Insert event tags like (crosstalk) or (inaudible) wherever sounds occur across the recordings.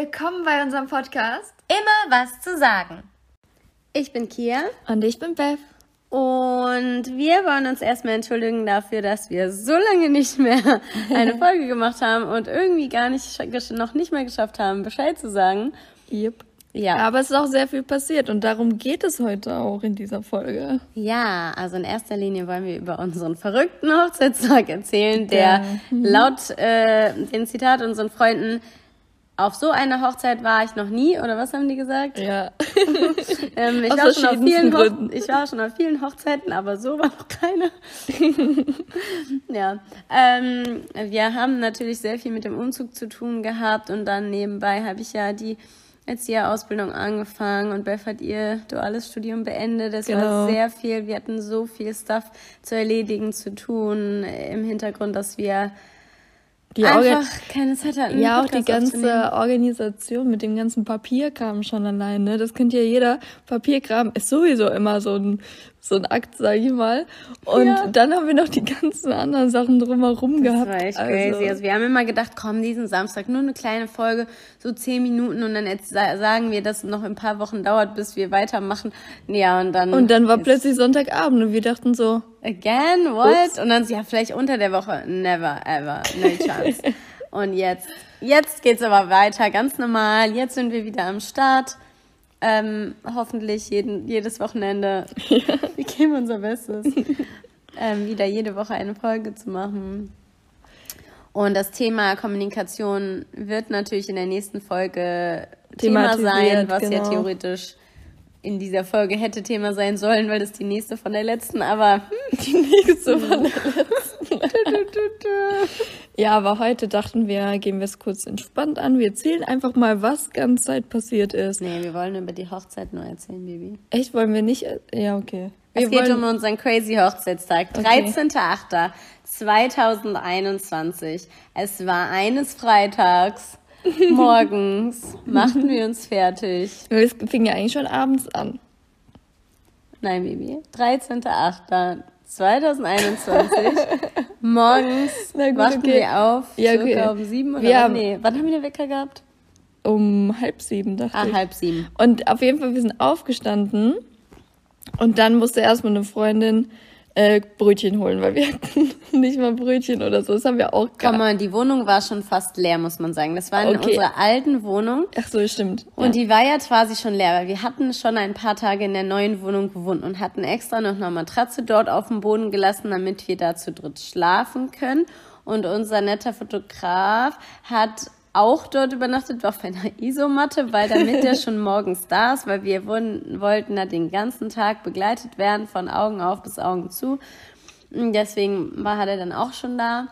Willkommen bei unserem Podcast. Immer was zu sagen. Ich bin Kia. Und ich bin Beth. Und wir wollen uns erstmal entschuldigen dafür, dass wir so lange nicht mehr (laughs) eine Folge gemacht haben und irgendwie gar nicht, noch nicht mal geschafft haben, Bescheid zu sagen. Yep. Ja. Aber es ist auch sehr viel passiert und darum geht es heute auch in dieser Folge. Ja, also in erster Linie wollen wir über unseren verrückten Hochzeitstag erzählen, der mhm. laut äh, den Zitat unseren Freunden auf so einer Hochzeit war ich noch nie, oder was haben die gesagt? Ja. (laughs) ähm, ich, war schon auf vielen Gründen. ich war schon auf vielen Hochzeiten, aber so war noch keine. (laughs) ja. Ähm, wir haben natürlich sehr viel mit dem Umzug zu tun gehabt und dann nebenbei habe ich ja die Erzieherausbildung angefangen und Beth hat ihr duales Studium beendet. Es genau. war sehr viel. Wir hatten so viel Stuff zu erledigen, zu tun im Hintergrund, dass wir die Einfach keine Zeit hatten. Ja, auch die ganze Organisation mit dem ganzen Papierkram schon alleine. Das kennt ja jeder. Papierkram ist sowieso immer so ein, so ein Akt, sag ich mal. Und ja. dann haben wir noch die ganzen anderen Sachen drumherum das gehabt. Das war echt also. crazy. Also wir haben immer gedacht, komm, diesen Samstag nur eine kleine Folge, so zehn Minuten und dann jetzt sagen wir, dass es noch ein paar Wochen dauert, bis wir weitermachen. Ja, und dann. Und dann war plötzlich Sonntagabend und wir dachten so, Again? What? Ups. Und dann, ja, vielleicht unter der Woche. Never, ever. No chance. (laughs) Und jetzt, jetzt geht's aber weiter, ganz normal. Jetzt sind wir wieder am Start. Ähm, hoffentlich jeden, jedes Wochenende. (laughs) Wir geben unser Bestes. (laughs) ähm, wieder jede Woche eine Folge zu machen. Und das Thema Kommunikation wird natürlich in der nächsten Folge Thema sein, was genau. ja theoretisch in dieser Folge hätte Thema sein sollen, weil das die nächste von der letzten, aber (laughs) hm, die nächste von der letzten. Ja, aber heute dachten wir, gehen wir es kurz entspannt an. Wir erzählen einfach mal, was ganz Zeit passiert ist. Nee, wir wollen über die Hochzeit nur erzählen, Baby. Echt, wollen wir nicht? Ja, okay. Wir es geht wollen... um unseren crazy Hochzeitstag. Okay. 13.08.2021. Es war eines Freitags (laughs) morgens machten wir uns fertig. Es fing ja eigentlich schon abends an. Nein, Baby. 13.08.2021. (laughs) morgens gut, wachten okay. wir auf. Ja, okay. circa um sieben oder wir haben, nee. Wann haben wir den Wecker gehabt? Um halb sieben, dachte ah, ich. Ah, halb sieben. Und auf jeden Fall, wir sind aufgestanden. Und dann musste erstmal eine Freundin äh, Brötchen holen, weil wir hatten (laughs) nicht mal Brötchen oder so. Das haben wir auch gehabt. Komm mal, die Wohnung war schon fast leer, muss man sagen. Das war in okay. unserer alten Wohnung. Ach so, stimmt. Und ja. die war ja quasi schon leer, weil wir hatten schon ein paar Tage in der neuen Wohnung gewohnt und hatten extra noch eine Matratze dort auf dem Boden gelassen, damit wir da zu dritt schlafen können. Und unser netter Fotograf hat auch dort übernachtet auf einer (laughs) Isomatte, weil damit er schon (laughs) morgens da ist, weil wir wurden, wollten da den ganzen Tag begleitet werden, von Augen auf bis Augen zu. Deswegen war, hat er dann auch schon da.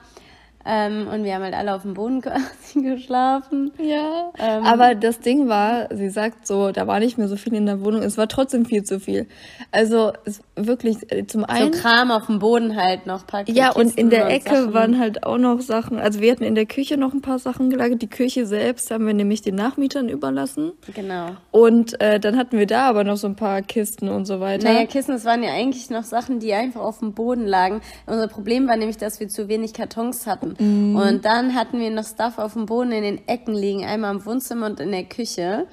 Ähm, und wir haben halt alle auf dem Boden (laughs) quasi geschlafen. Ja. Ähm, aber das Ding war, sie sagt so, da war nicht mehr so viel in der Wohnung. Es war trotzdem viel zu viel. Also es wirklich äh, zum einen. So Kram auf dem Boden halt noch packt. Ja, und in der Ecke Sachen. waren halt auch noch Sachen. Also wir hatten in der Küche noch ein paar Sachen gelagert. Die Küche selbst haben wir nämlich den Nachmietern überlassen. Genau. Und äh, dann hatten wir da aber noch so ein paar Kisten und so weiter. Naja, Kisten, das waren ja eigentlich noch Sachen, die einfach auf dem Boden lagen. Unser Problem war nämlich, dass wir zu wenig Kartons hatten. Mhm. Und dann hatten wir noch Stuff auf dem Boden in den Ecken liegen, einmal im Wohnzimmer und in der Küche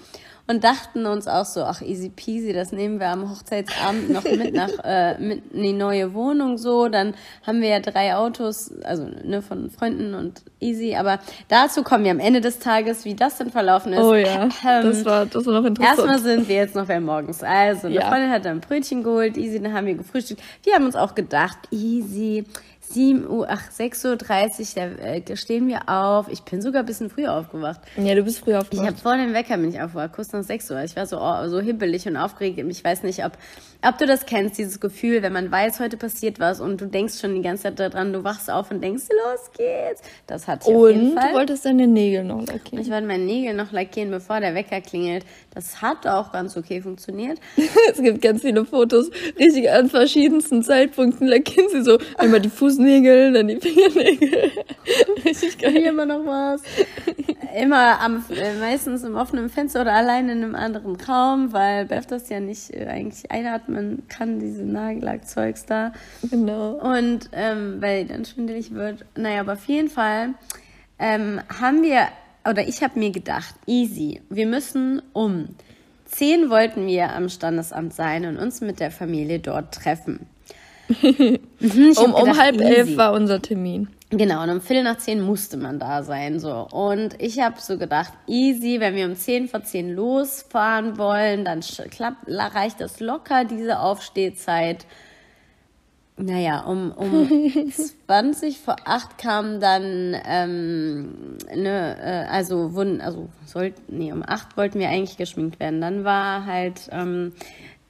und dachten uns auch so, ach easy peasy, das nehmen wir am Hochzeitsabend noch mit nach (laughs) äh, mit in die neue Wohnung so. Dann haben wir ja drei Autos, also ne, von Freunden und easy. Aber dazu kommen wir am Ende des Tages, wie das denn verlaufen ist. Oh ja, ähm, das war das war noch interessant. Erstmal sind wir jetzt noch bei morgens. Also eine ja. Freundin hat dann Brötchen geholt, easy, dann haben wir gefrühstückt. Wir haben uns auch gedacht, easy 7 Uhr, ach, 6.30 Uhr, da äh, stehen wir auf. Ich bin sogar ein bisschen früher aufgewacht. Ja, du bist früher aufgewacht. Ich habe vor dem Wecker bin ich aufgewacht, kurz nach 6 Uhr. Ich war so, oh, so hibbelig und aufgeregt. Ich weiß nicht, ob, ob du das kennst, dieses Gefühl, wenn man weiß, heute passiert was und du denkst schon die ganze Zeit daran, du wachst auf und denkst, los geht's. Das hat ich auf jeden Fall. Und du wolltest deine Nägel noch lackieren. Ich wollte meine Nägel noch lackieren, bevor der Wecker klingelt. Das hat auch ganz okay funktioniert. (laughs) es gibt ganz viele Fotos, richtig an verschiedensten Zeitpunkten lackieren sie so einmal die (laughs) Fußnägel, dann die Fingernägel. (laughs) Richtig geil. Hier immer noch was. Immer am, äh, meistens im offenen Fenster oder allein in einem anderen Raum, weil Beth das ja nicht äh, eigentlich einatmen kann, diese Nagellackzeugs da. Genau. Und ähm, weil dann schwindelig wird. Naja, aber auf jeden Fall ähm, haben wir oder ich habe mir gedacht, easy, wir müssen um 10 wollten wir am Standesamt sein und uns mit der Familie dort treffen. Mhm, um, um halb easy. elf war unser Termin. Genau, und um Viertel nach zehn musste man da sein, so. Und ich habe so gedacht, easy, wenn wir um zehn vor zehn losfahren wollen, dann klappt, reicht das locker, diese Aufstehzeit. Naja, um, um (laughs) 20 vor 8 kam dann, ähm, ne, äh, also, wurden, also, sollten, nee, um 8 wollten wir eigentlich geschminkt werden. Dann war halt, ähm,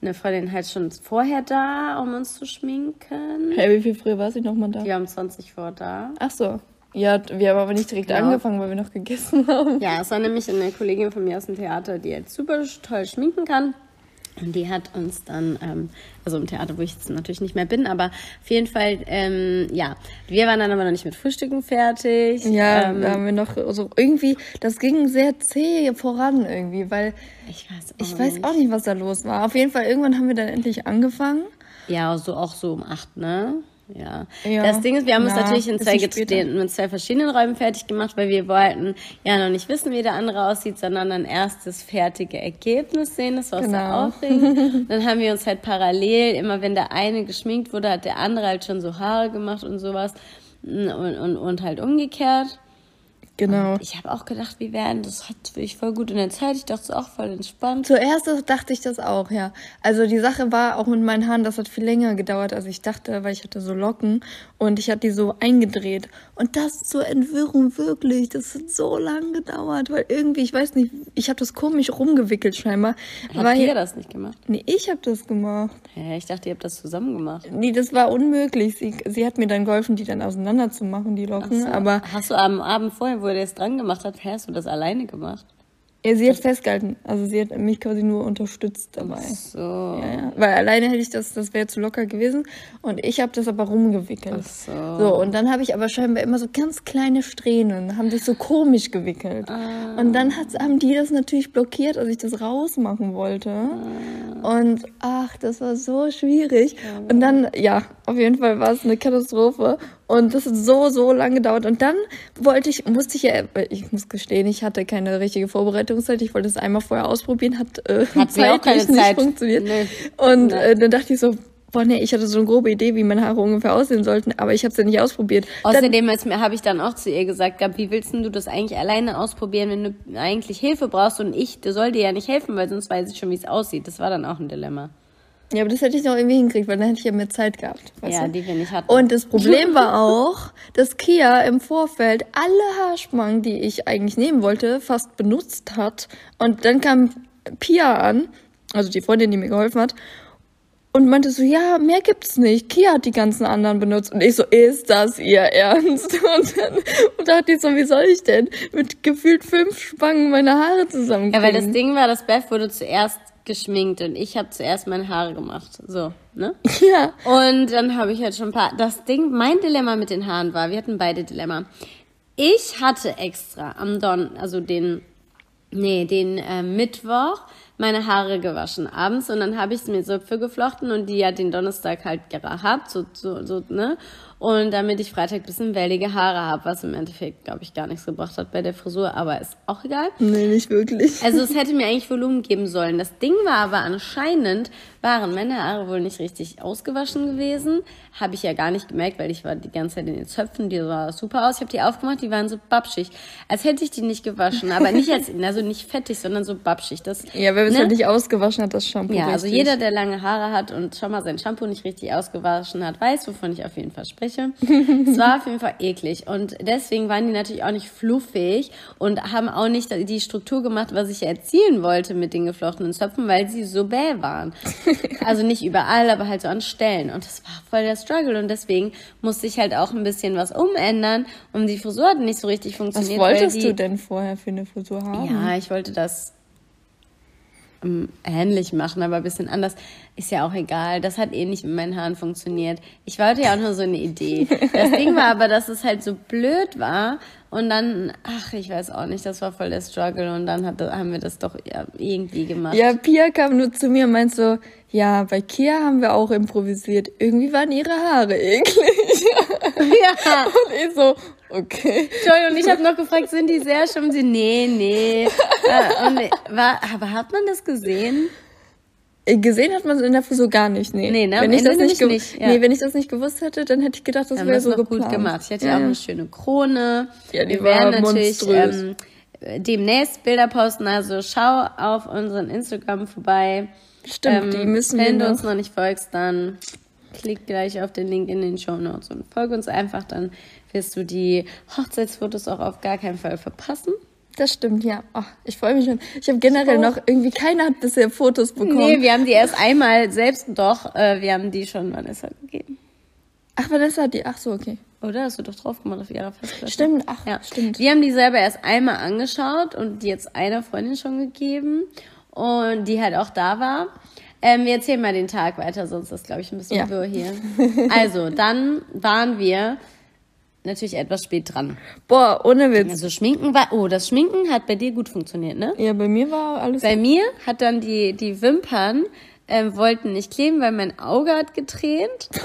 eine Freundin halt schon vorher da, um uns zu schminken. Hey, wie viel früher war sie nochmal da? Die haben 20 vor da. Ach so. Ja, wir haben aber nicht direkt ja. angefangen, weil wir noch gegessen haben. Ja, es war nämlich eine Kollegin von mir aus dem Theater, die jetzt super toll schminken kann. Und die hat uns dann, ähm, also im Theater, wo ich jetzt natürlich nicht mehr bin, aber auf jeden Fall, ähm, ja, wir waren dann aber noch nicht mit Frühstücken fertig. Ja, ähm, da haben wir noch, also irgendwie, das ging sehr zäh voran irgendwie, weil ich weiß auch, ich weiß auch nicht, was da los war. Auf jeden Fall, irgendwann haben wir dann endlich angefangen. Ja, so auch so um acht, ne? Ja. ja. Das Ding ist, wir haben ja, uns natürlich in zwei, mit zwei verschiedenen Räumen fertig gemacht, weil wir wollten ja noch nicht wissen, wie der andere aussieht, sondern dann erst das fertige Ergebnis sehen. Das war genau. so aufregend. (laughs) dann haben wir uns halt parallel, immer wenn der eine geschminkt wurde, hat der andere halt schon so Haare gemacht und sowas. Und, und, und halt umgekehrt. Genau. Und ich habe auch gedacht, wie werden das hat ich voll gut in der Zeit. Ich dachte es auch voll entspannt. Zuerst dachte ich das auch, ja. Also die Sache war auch mit meinen Haaren, das hat viel länger gedauert, als ich dachte, weil ich hatte so Locken und ich hatte die so eingedreht. Und das zur Entwirrung wirklich, das hat so lang gedauert, weil irgendwie, ich weiß nicht, ich habe das komisch rumgewickelt scheinbar. Weil, ihr das nicht gemacht? Nee, ich habe das gemacht. Hä, ich dachte, ihr habt das zusammen gemacht. Nee, das war unmöglich. Sie, sie hat mir dann geholfen, die dann auseinanderzumachen, die Locken. So. Aber hast du am Abend vorher, wo er das dran gemacht hat, hast du das alleine gemacht? Ja, sie hat festgehalten. Also sie hat mich quasi nur unterstützt dabei. Ach so. Ja, ja. Weil alleine hätte ich das, das wäre zu locker gewesen. Und ich habe das aber rumgewickelt. Ach so. So, und dann habe ich aber scheinbar immer so ganz kleine Strähnen, haben sich so komisch gewickelt. Ah. Und dann hat, haben die das natürlich blockiert, als ich das rausmachen wollte. Ah. Und ach, das war so schwierig. Ja. Und dann, ja, auf jeden Fall war es eine Katastrophe. Und das hat so, so lange gedauert. Und dann wollte ich, musste ich ja, ich muss gestehen, ich hatte keine richtige Vorbereitungszeit. Ich wollte es einmal vorher ausprobieren, hat, äh, hat auch keine nicht Zeit. funktioniert. Nee. Und äh, dann dachte ich so, boah, nee, ich hatte so eine grobe Idee, wie meine Haare ungefähr aussehen sollten, aber ich habe es ja nicht ausprobiert. Außerdem habe ich dann auch zu ihr gesagt, wie willst du das eigentlich alleine ausprobieren, wenn du eigentlich Hilfe brauchst und ich, der soll dir ja nicht helfen, weil sonst weiß ich schon, wie es aussieht. Das war dann auch ein Dilemma. Ja, aber das hätte ich noch irgendwie hingekriegt, weil dann hätte ich ja mehr Zeit gehabt. Ja, du? die wir nicht hatten. Und das Problem war (laughs) auch, dass Kia im Vorfeld alle Haarspangen, die ich eigentlich nehmen wollte, fast benutzt hat. Und dann kam Pia an, also die Freundin, die mir geholfen hat, und meinte so, ja, mehr gibt's nicht. Kia hat die ganzen anderen benutzt. Und ich so, ist das ihr Ernst? (laughs) Und dann und dachte ich so, wie soll ich denn mit gefühlt fünf Spangen meine Haare zusammenkriegen? Ja, weil das Ding war, das Beth wurde zuerst geschminkt und ich habe zuerst meine Haare gemacht. So, ne? (laughs) Ja. Und dann habe ich halt schon ein paar. Das Ding, mein Dilemma mit den Haaren war, wir hatten beide Dilemma. Ich hatte extra am Don, also den, nee, den äh, Mittwoch meine Haare gewaschen abends und dann habe ich mir Zöpfe geflochten und die ja den Donnerstag halt gehabt, so, so, so, ne? Und damit ich Freitag bisschen wellige Haare habe, was im Endeffekt, glaube ich, gar nichts gebracht hat bei der Frisur, aber ist auch egal. Nee, nicht wirklich. Also es hätte mir eigentlich Volumen geben sollen. Das Ding war aber anscheinend, waren meine Haare wohl nicht richtig ausgewaschen gewesen. Habe ich ja gar nicht gemerkt, weil ich war die ganze Zeit in den Zöpfen, die sah super aus. Ich habe die aufgemacht, die waren so babschig. Als hätte ich die nicht gewaschen, aber nicht als, (laughs) also nicht fettig, sondern so babschig. Das, ja, wer es ne? halt nicht ausgewaschen hat, das Shampoo. Ja, also jeder, der lange Haare hat und schon mal sein Shampoo nicht richtig ausgewaschen hat, weiß, wovon ich auf jeden Fall spreche spreche. es war auf jeden Fall eklig. Und deswegen waren die natürlich auch nicht fluffig und haben auch nicht die Struktur gemacht, was ich erzielen wollte mit den geflochtenen Zöpfen, weil sie so bäh waren. also nicht überall, aber halt so an Stellen. Und das war voll der Struggle. Und deswegen musste ich halt auch ein bisschen was umändern. Und die Frisur hat nicht so richtig funktioniert. Was wolltest die, du denn vorher für eine Frisur haben? Ja, ich wollte das ähm, ähnlich machen, aber ein bisschen anders. Ist ja auch egal. Das hat eh nicht mit meinen Haaren funktioniert. Ich wollte ja auch nur so eine Idee. Das Ding war aber, dass es halt so blöd war. Und dann, ach, ich weiß auch nicht, das war voll der Struggle. Und dann hat, haben wir das doch irgendwie gemacht. Ja, Pia kam nur zu mir und meint so, ja, bei Kia haben wir auch improvisiert. Irgendwie waren ihre Haare eklig. Ja. (laughs) Und ich so, Okay. Joy und ich habe noch gefragt, sind die sehr schön? Sie, nee, nee. Äh, und, war, aber hat man das gesehen? Äh, gesehen hat man es in der Frisur gar nicht, nee. Nee, ne? Wenn ich das nicht, nicht ja. Nee, wenn ich das nicht gewusst hätte, dann hätte ich gedacht, das wäre so noch geplant. gut gemacht. Ich hatte ja auch eine schöne Krone. Ja, die Wir war natürlich ähm, demnächst Bilder posten, also schau auf unseren Instagram vorbei. Stimmt, ähm, die müssen Wenn du uns noch nicht folgst, dann klick gleich auf den Link in den Show Notes und folge uns einfach, dann wirst du die Hochzeitsfotos auch auf gar keinen Fall verpassen. Das stimmt, ja. Oh, ich freue mich schon. Ich habe generell noch, irgendwie keiner hat bisher Fotos bekommen. Nee, wir haben die erst einmal selbst doch, äh, wir haben die schon Vanessa gegeben. Ach, Vanessa hat die, ach so, okay. Oder? Hast du doch drauf gemacht auf ihrer Festplatte. Stimmt, ach, ja. stimmt. Wir haben die selber erst einmal angeschaut und die jetzt einer Freundin schon gegeben und die halt auch da war. Ähm, wir erzählen mal den Tag weiter, sonst ist glaube ich ein bisschen ja. wirr hier. (laughs) Also, dann waren wir natürlich etwas spät dran. Boah, ohne Witz. Also Schminken war, oh, das Schminken hat bei dir gut funktioniert, ne? Ja, bei mir war alles. Bei gut. mir hat dann die, die Wimpern ähm, wollten nicht kleben, weil mein Auge hat getränt. (laughs)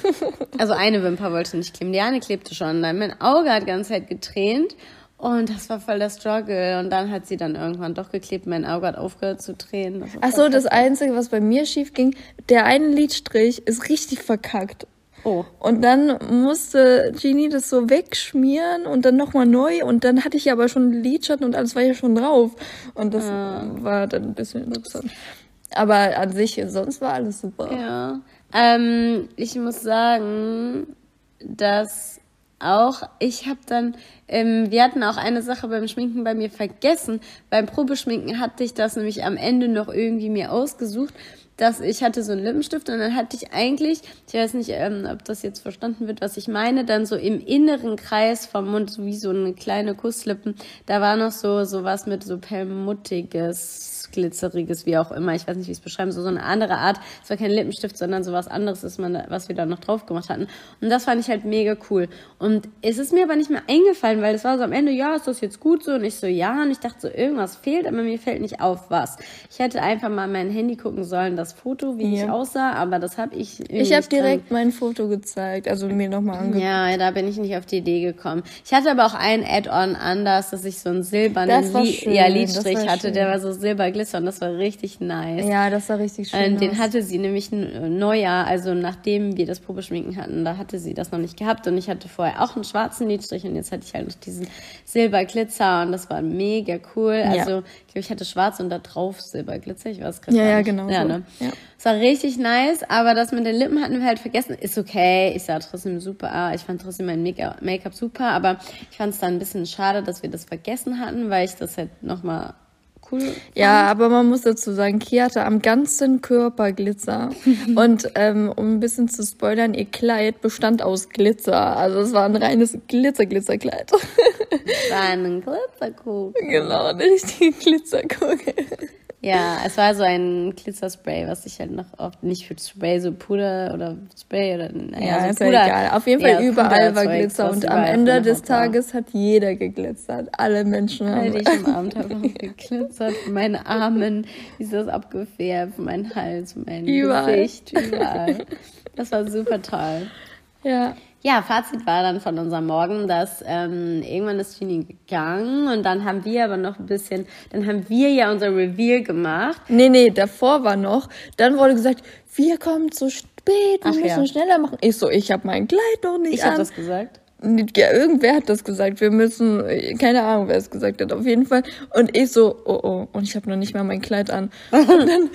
Also eine Wimper wollte nicht kleben, die eine klebte schon. Dann mein Auge hat ganz Zeit getränt und das war voll der Struggle. Und dann hat sie dann irgendwann doch geklebt. Mein Auge hat aufgehört zu tränen. Ach so, das Einzige, was bei mir schief ging, der eine Lidstrich ist richtig verkackt. Oh. Und dann musste Genie das so wegschmieren und dann nochmal neu und dann hatte ich aber schon Lidschatten und alles war ja schon drauf. Und das ah. war dann ein bisschen interessant. Aber an sich, sonst war alles super. Ja. Ähm, ich muss sagen, dass auch, ich habe dann, ähm, wir hatten auch eine Sache beim Schminken bei mir vergessen. Beim Probeschminken hatte ich das nämlich am Ende noch irgendwie mir ausgesucht dass ich hatte so einen Lippenstift und dann hatte ich eigentlich, ich weiß nicht, ähm, ob das jetzt verstanden wird, was ich meine, dann so im inneren Kreis vom Mund, so wie so eine kleine Kusslippen, da war noch so, so was mit so perlmuttiges glitzeriges, wie auch immer, ich weiß nicht, wie ich es beschreiben so, so eine andere Art. Es war kein Lippenstift, sondern so was anderes, ist man, was wir da noch drauf gemacht hatten. Und das fand ich halt mega cool. Und es ist mir aber nicht mehr eingefallen, weil es war so am Ende, ja, ist das jetzt gut so? Und ich so, ja. Und ich dachte so, irgendwas fehlt, aber mir fällt nicht auf, was. Ich hätte einfach mal mein Handy gucken sollen, das Foto, wie ja. ich aussah, aber das habe ich Ich habe direkt dran. mein Foto gezeigt, also mir nochmal angeguckt. Ja, da bin ich nicht auf die Idee gekommen. Ich hatte aber auch ein Add-on anders, dass ich so einen silbernen Li ja, Lidstrich hatte, schön. der war so silberglänzend glitzern. Das war richtig nice. Ja, das war richtig schön. Ähm, den hatte sie nämlich ein Neujahr, also nachdem wir das Probeschminken hatten, da hatte sie das noch nicht gehabt. Und ich hatte vorher auch einen schwarzen Lidstrich und jetzt hatte ich halt noch diesen Silberglitzer und das war mega cool. Ja. Also ich glaube, ich hatte schwarz und da drauf Silberglitzer. Ich weiß gerade Ja, ja, genau. Ja, so. ne? ja. Es war richtig nice, aber das mit den Lippen hatten wir halt vergessen. Ist okay, ich sah trotzdem super. Ich fand trotzdem mein Make-up super, aber ich fand es dann ein bisschen schade, dass wir das vergessen hatten, weil ich das halt nochmal cool. Fand. Ja, aber man muss dazu sagen, Kia hatte am ganzen Körper Glitzer. (laughs) und ähm, um ein bisschen zu spoilern, ihr Kleid bestand aus Glitzer. Also es war ein reines Glitzer-Glitzerkleid. war ein Glitzerkugel. (laughs) Genau, eine richtige Glitzerkugel. Ja, es war so ein Glitzerspray, was ich halt noch oft nicht für Spray, so Puder oder Spray oder naja, ja, so ist Puder. Ja egal. Auf jeden Fall ja, überall war Glitzer und am Ende des Tages hat jeder geglitzert. Alle Menschen haben. ich am Abend habe auch (laughs) geglitzert. Meine Armen ist das abgefärbt, mein Hals, mein überall. Gesicht, überall. Das war super toll. Ja. Ja, Fazit war dann von unserem Morgen, dass ähm, irgendwann ist Genie gegangen und dann haben wir aber noch ein bisschen, dann haben wir ja unser Reveal gemacht. Nee, nee, davor war noch, dann wurde gesagt, wir kommen zu spät, wir Ach, müssen ja. schneller machen. Ich so, ich habe mein Kleid noch nicht ich habe das gesagt. Ja, irgendwer hat das gesagt. Wir müssen, keine Ahnung, wer es gesagt hat, auf jeden Fall. Und ich so, oh oh, und ich habe noch nicht mal mein Kleid an. (laughs) Und dann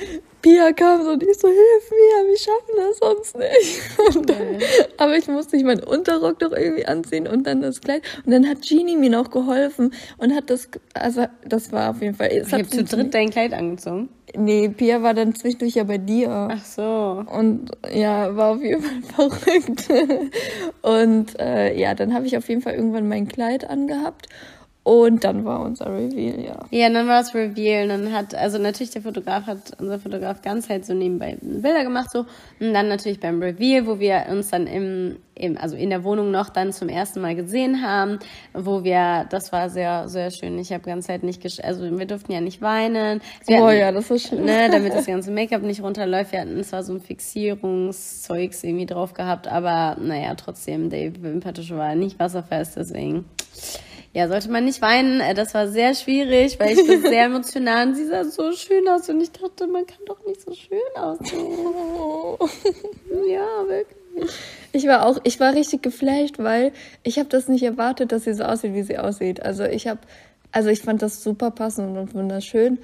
Pia kam so und ich so, hilf mir, wir schaffen das sonst nicht. (laughs) Dann, aber ich musste nicht meinen Unterrock doch irgendwie anziehen und dann das Kleid. Und dann hat Genie mir noch geholfen und hat das, also das war auf jeden Fall. Ich habe zu dritt dein Kleid angezogen. Nee, Pia war dann zwischendurch ja bei dir. Ach so. Und ja, war auf jeden Fall (laughs) verrückt. Und äh, ja, dann habe ich auf jeden Fall irgendwann mein Kleid angehabt Und dann war unser Reveal, ja. Ja, dann war es Reveal. Und dann hat, also natürlich der Fotograf hat, unser Fotograf ganz halt so nebenbei Bilder gemacht so. Und dann natürlich beim Reveal, wo wir uns dann im, im, also in der Wohnung noch dann zum ersten Mal gesehen haben, wo wir, das war sehr, sehr schön. Ich habe ganz halt nicht, gesch also wir durften ja nicht weinen. Wir oh hatten, ja, das war schön. Ne, damit das ganze Make-up nicht runterläuft. Wir hatten zwar so ein Fixierungszeugs irgendwie drauf gehabt, aber naja, trotzdem, der Wimperntusche war nicht wasserfest, deswegen ja, sollte man nicht weinen. Äh, das war sehr schwierig, weil ich bin sehr (laughs) emotional und sie sah so schön aus und ich dachte, man kann doch nicht so schön aussehen. (laughs) ja, wirklich. Ich war auch, ich war richtig geflasht, weil ich habe das nicht erwartet, dass sie so aussieht, wie sie aussieht. Also ich habe, also ich fand das super passend und wunderschön.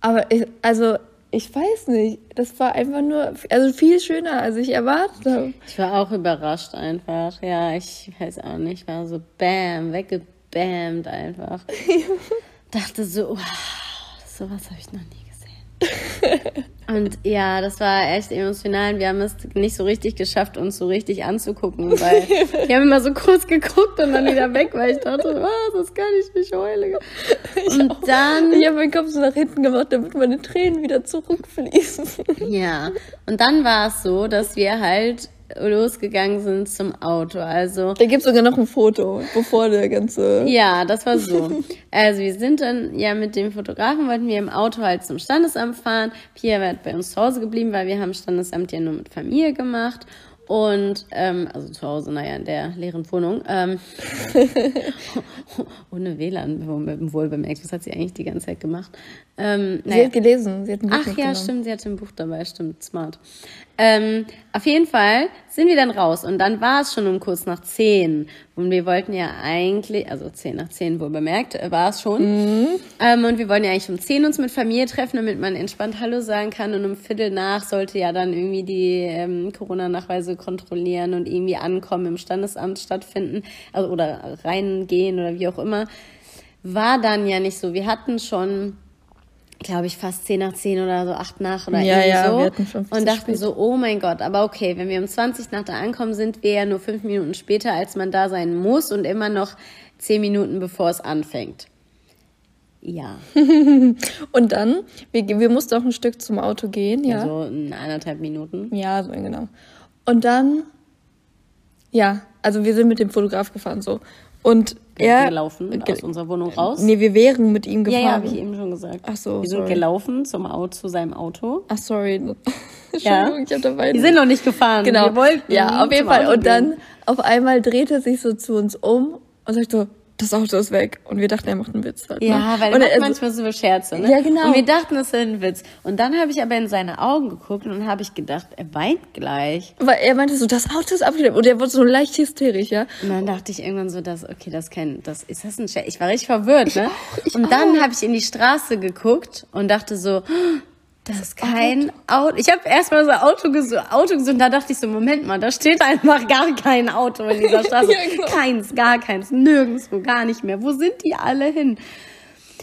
Aber ich, also ich weiß nicht, das war einfach nur, also viel schöner, als ich erwartet habe. Ich war auch überrascht einfach. Ja, ich weiß auch nicht, ich war so bam, weggebammt einfach. (laughs) Dachte so, wow, sowas habe ich noch nie gesehen. (laughs) Und ja, das war echt emotional. Wir haben es nicht so richtig geschafft, uns so richtig anzugucken, weil (laughs) wir haben immer so kurz geguckt und dann wieder weg, weil ich dachte, was, das kann ich nicht heulen. (laughs) Und ich dann. Ich habe meinen Kopf so nach hinten gemacht, damit meine Tränen wieder zurückfließen. Ja. Und dann war es so, dass wir halt losgegangen sind zum Auto. Also da gibt es sogar noch ein Foto, bevor der ganze. Ja, das war so. (laughs) Also wir sind dann ja mit dem Fotografen wollten wir im Auto halt zum Standesamt fahren. Pia war bei uns zu Hause geblieben, weil wir haben Standesamt ja nur mit Familie gemacht. Und, ähm, also zu Hause, naja, in der leeren Wohnung. Ähm, (laughs) ohne WLAN, wohl bemerkt. Was hat sie eigentlich die ganze Zeit gemacht? Ähm, naja. Sie hat gelesen. Sie hat ein Buch Ach ja, stimmt, sie hatte ein Buch dabei, stimmt, smart. Ähm, auf jeden Fall sind wir dann raus und dann war es schon um kurz nach zehn und wir wollten ja eigentlich, also zehn nach zehn wohl bemerkt, äh, war es schon. Mhm. Ähm, und wir wollten ja eigentlich um zehn uns mit Familie treffen, damit man entspannt Hallo sagen kann und um Viertel nach sollte ja dann irgendwie die ähm, Corona-Nachweise kontrollieren und irgendwie ankommen im Standesamt stattfinden, also oder reingehen oder wie auch immer. War dann ja nicht so. Wir hatten schon glaube ich, fast 10 nach 10 oder so, 8 nach oder ja, irgendwie ja, so. Und dachten spät. so, oh mein Gott, aber okay, wenn wir um 20 nach da ankommen, sind wir ja nur 5 Minuten später, als man da sein muss und immer noch 10 Minuten bevor es anfängt. Ja. (laughs) und dann, wir, wir mussten auch ein Stück zum Auto gehen, ja. So in eineinhalb Minuten. Ja, so genau. Und dann, ja, also wir sind mit dem Fotograf gefahren so. Und er gelaufen aus unserer Wohnung raus. Nee, wir wären mit ihm gefahren. Ja, ja, habe ich eben schon gesagt. Ach so. Wir sind sorry. gelaufen zum Auto, zu seinem Auto. Ach sorry. (laughs) ja. ich hab dabei. Die sind noch nicht gefahren. Genau. Wir wollten. Ja, auf jeden Fall. Auto und dann auf einmal dreht er sich so zu uns um und sagt so, das Auto ist weg. Und wir dachten, er macht einen Witz halt. Ne? Ja, weil er macht also, manchmal so Scherze, ne? Ja, genau. Und wir dachten, das ist ein Witz. Und dann habe ich aber in seine Augen geguckt und habe ich gedacht, er weint gleich. Weil er meinte so, das Auto ist abgeschleppt. Und er wurde so leicht hysterisch, ja. Und dann dachte ich irgendwann so, dass, okay, das kein, das, ist das ein Scherz? Ich war richtig verwirrt, ne? Ich auch, ich und dann habe ich in die Straße geguckt und dachte so, das ist kein Auto. Ich habe erstmal so Auto gesucht, Auto gesucht und da dachte ich so, Moment mal, da steht einfach gar kein Auto in dieser (laughs) Straße. ja, genau. Keins, gar keins, nirgendwo, gar nicht mehr. Wo sind die alle hin?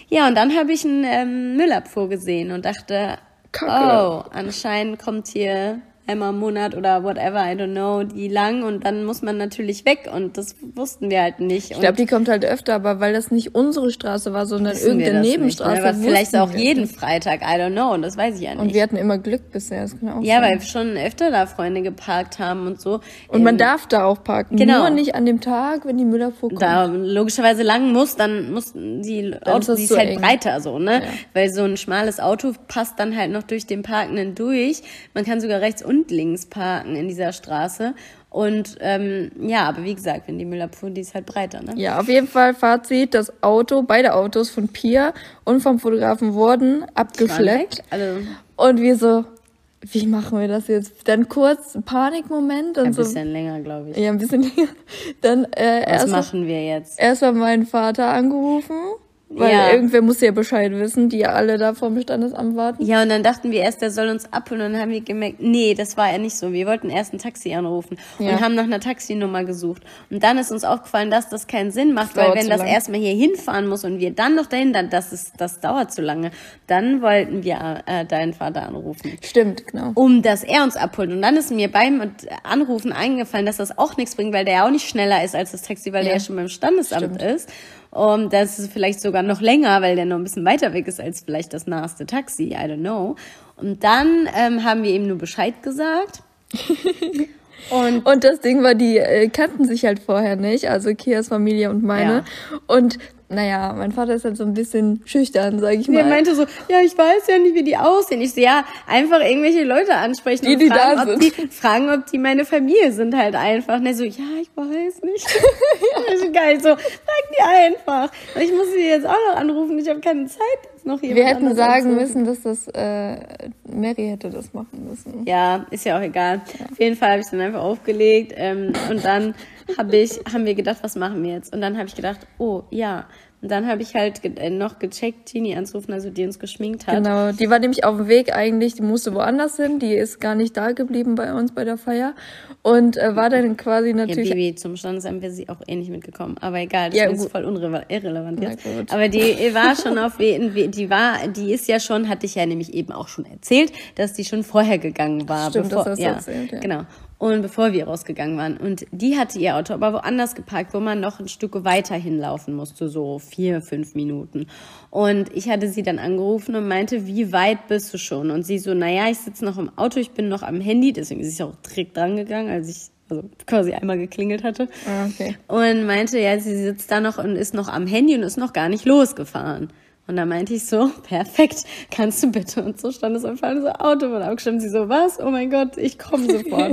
Ja, und dann habe ich einen ähm, Müllabfuhr gesehen und dachte, Kacke. oh, anscheinend kommt hier einmal im Monat oder whatever, I don't know, die lang und dann muss man natürlich weg und das wussten wir halt nicht. Ich glaube, die kommt halt öfter, aber weil das nicht unsere Straße war, sondern irgendeine Nebenstraße. Nicht, ne? Vielleicht auch jeden. Freitag, I don't know, und das weiß ich ja nicht. Und wir hatten immer Glück bisher, das kann auch Ja, sein. weil schon öfter da Freunde geparkt haben und so. Und man ähm, darf da auch parken, genau. nur nicht an dem Tag, wenn die Müllabfuhr kommt. Da logischerweise lang muss, dann muss die Autos, die ist halt eng. breiter so, ne? Ja. Weil so ein schmales Auto passt dann halt noch durch den Parkenden durch. Man kann sogar rechts und links parken in dieser Straße. Und ähm, ja, aber wie gesagt, wenn die Müllabfuhr, die ist halt breiter, ne? Ja, auf jeden Fall Fazit, das Auto, beide Autos von Pia und vom Fotografen wurden abgeschleppt. Also. Und wir so, wie machen wir das jetzt? Dann kurz Panikmoment. Und ein bisschen so, länger, glaube ich. Ja, ein bisschen (laughs) länger. Dann äh, Was machen wir jetzt? Erstmal meinen Vater angerufen. Weil ja. irgendwer muss ja Bescheid wissen, die ja alle da vor dem Standesamt warten. Ja, und dann dachten wir erst, der soll uns abholen und dann haben wir gemerkt, nee, das war ja nicht so. Wir wollten erst ein Taxi anrufen ja. und haben nach einer Taxinummer gesucht. Und dann ist uns aufgefallen, dass das keinen Sinn macht, weil wenn das lang. erstmal hier hinfahren muss und wir dann noch dahin, dann das ist, das dauert zu lange. Dann wollten wir äh, deinen Vater anrufen. Stimmt, genau. Um dass er uns abholt. Und dann ist mir beim Anrufen eingefallen, dass das auch nichts bringt, weil der ja auch nicht schneller ist als das Taxi, weil ja. der ja schon beim Standesamt Stimmt. ist. Um, das ist vielleicht sogar noch länger, weil der noch ein bisschen weiter weg ist als vielleicht das naheste Taxi. I don't know. Und dann ähm, haben wir ihm nur Bescheid gesagt. (laughs) Und, und das Ding war, die äh, kannten sich halt vorher nicht, also Kias Familie und meine. Ja. Und naja, mein Vater ist halt so ein bisschen schüchtern, sag ich mal. Der meinte so, ja, ich weiß ja nicht, wie die aussehen. Ich so, ja, einfach irgendwelche Leute ansprechen die, die fragen, da sind. Ob die, fragen, ob die meine Familie sind halt einfach. Und er so, ja, ich weiß nicht. (laughs) (laughs) ja. geil, so, frag die einfach. Ich muss sie jetzt auch noch anrufen, ich habe keine Zeit jetzt noch hier. Wir hätten sagen müssen, dass das, äh, Mary hätte das machen müssen. Ja, ist ja auch egal. Ja. Auf jeden Fall habe ich dann einfach aufgelegt ähm, und dann hab ich, haben wir gedacht, was machen wir jetzt? Und dann habe ich gedacht, oh ja, und dann habe ich halt äh, noch gecheckt, Tini anzurufen, also die uns geschminkt hat. Genau, die war nämlich auf dem Weg eigentlich, die musste woanders hin, die ist gar nicht da geblieben bei uns bei der Feier und äh, war dann quasi natürlich... Ja, Baby, zum Standesamt wäre sie auch eh nicht mitgekommen, aber egal, das ja, ist voll irrelevant jetzt. Aber die war schon auf, die war, die ist ja schon, hatte ich ja nämlich eben auch schon erzählt, dass die schon vorher gegangen war. Stimmt, bevor, das hast du ja, erzählt, ja. Genau und bevor wir rausgegangen waren. Und die hatte ihr Auto aber woanders geparkt, wo man noch ein Stück weiter hinlaufen musste, so vier, fünf Minuten. Und ich hatte sie dann angerufen und meinte, wie weit bist du schon? Und sie so, naja, ich sitze noch im Auto, ich bin noch am Handy, deswegen ist sie auch direkt drangegangen, als ich also quasi einmal geklingelt hatte. Ah, okay. Und meinte, ja, sie sitzt da noch und ist noch am Handy und ist noch gar nicht losgefahren. Und da meinte ich so, (laughs) perfekt, kannst du bitte? Und so stand es einfach so Auto und abgestimmt. Sie so, was? Oh mein Gott, ich komme (laughs) sofort.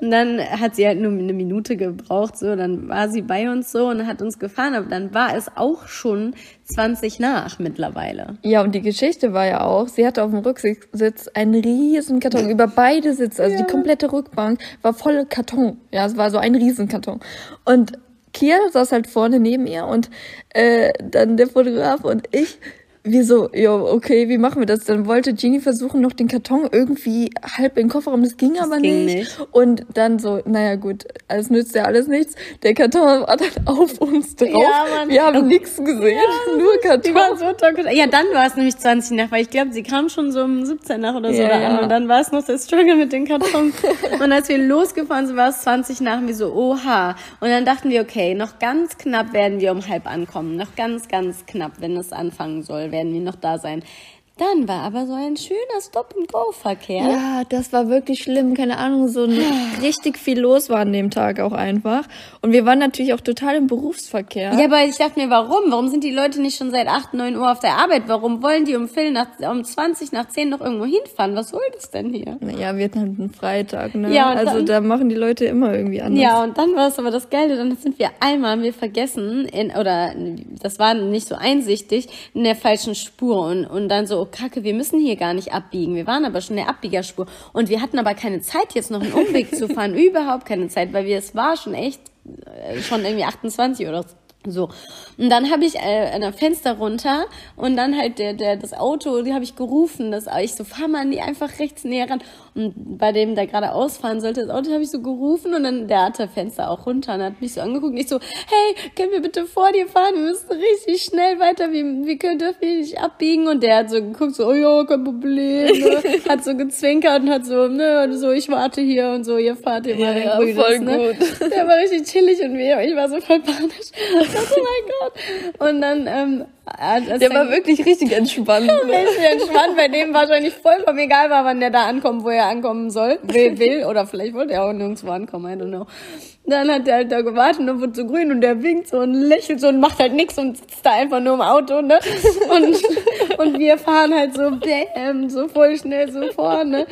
und dann hat sie halt nur eine Minute gebraucht, so, dann war sie bei uns so und hat uns gefahren, aber dann war es auch schon 20 nach mittlerweile. Ja, und die Geschichte war ja auch, sie hatte auf dem Rücksitz einen riesen Karton über beide Sitze, also ja. die komplette Rückbank war voll Karton. Ja, es war so ein Riesenkarton. Und Kia saß halt vorne neben ihr und äh, dann der Fotograf und ich wir so, ja, okay, wie machen wir das? Dann wollte Genie versuchen, noch den Karton irgendwie halb in den Kofferraum, das ging das aber ging nicht. nicht. Und dann so, naja gut, es nützt ja alles nichts. Der Karton (laughs) war dann auf uns drauf. Ja, Mann. Wir haben nichts gesehen, ja, (laughs) nur Karton. Die waren so toll. Ja, dann war es nämlich 20 nach, weil ich glaube, sie kam schon so um 17 nach oder so ja, ja. Und dann war es noch der Struggle mit den Kartons. (laughs) und als wir losgefahren sind, war es 20 nach und wir so, oha. Und dann dachten wir, okay, noch ganz knapp werden wir um halb ankommen. Noch ganz, ganz knapp, wenn es anfangen soll werden wir noch da sein. Dann war aber so ein schöner Stop-and-Go-Verkehr. Ja, das war wirklich schlimm. Keine Ahnung, so ein, richtig viel los war an dem Tag auch einfach. Und wir waren natürlich auch total im Berufsverkehr. Ja, aber ich dachte mir, warum? Warum sind die Leute nicht schon seit 8, 9 Uhr auf der Arbeit? Warum wollen die um Viertel nach, um 20 nach 10 noch irgendwo hinfahren? Was soll das denn hier? Naja, wir hatten halt einen Freitag, ne? Ja, also dann, da machen die Leute immer irgendwie anders. Ja, und dann war es aber das Geile. Dann sind wir einmal, haben wir vergessen, in, oder das war nicht so einsichtig, in der falschen Spur. Und, und dann so, oh Kacke, wir müssen hier gar nicht abbiegen. Wir waren aber schon in der Abbiegerspur und wir hatten aber keine Zeit, jetzt noch einen Umweg zu fahren. (laughs) Überhaupt keine Zeit, weil wir, es war schon echt, äh, schon irgendwie 28 oder so. Und dann habe ich äh, ein Fenster runter und dann halt der, der, das Auto, die habe ich gerufen, dass ich so, fahr mal nie einfach rechts näher ran. Und bei dem, der gerade ausfahren sollte, das Auto habe ich so gerufen und dann der hatte Fenster auch runter und hat mich so angeguckt und ich so, hey, können wir bitte vor dir fahren? Wir müssen richtig schnell weiter, wie, wie könnt ihr nicht abbiegen? Und der hat so geguckt, so, oh ja, kein Problem. Ne? (laughs) hat so gezwinkert und hat so, ne, so, ich warte hier und so, ihr fahrt mal ja, ja, voll ne? gut. (laughs) Der war richtig chillig und ich war so voll panisch (laughs) oh mein Gott. Und dann, ähm, also der war wirklich richtig entspannt. richtig entspannt, bei dem wahrscheinlich vollkommen egal war, wann der da ankommt, wo er ankommen soll, will, will oder vielleicht wollte er auch nirgendwo ankommen, I don't know. Dann hat er halt da gewartet und wird so grün und der winkt so und lächelt so und macht halt nichts und sitzt da einfach nur im Auto, ne? Und, und wir fahren halt so bam, so voll schnell so vorne.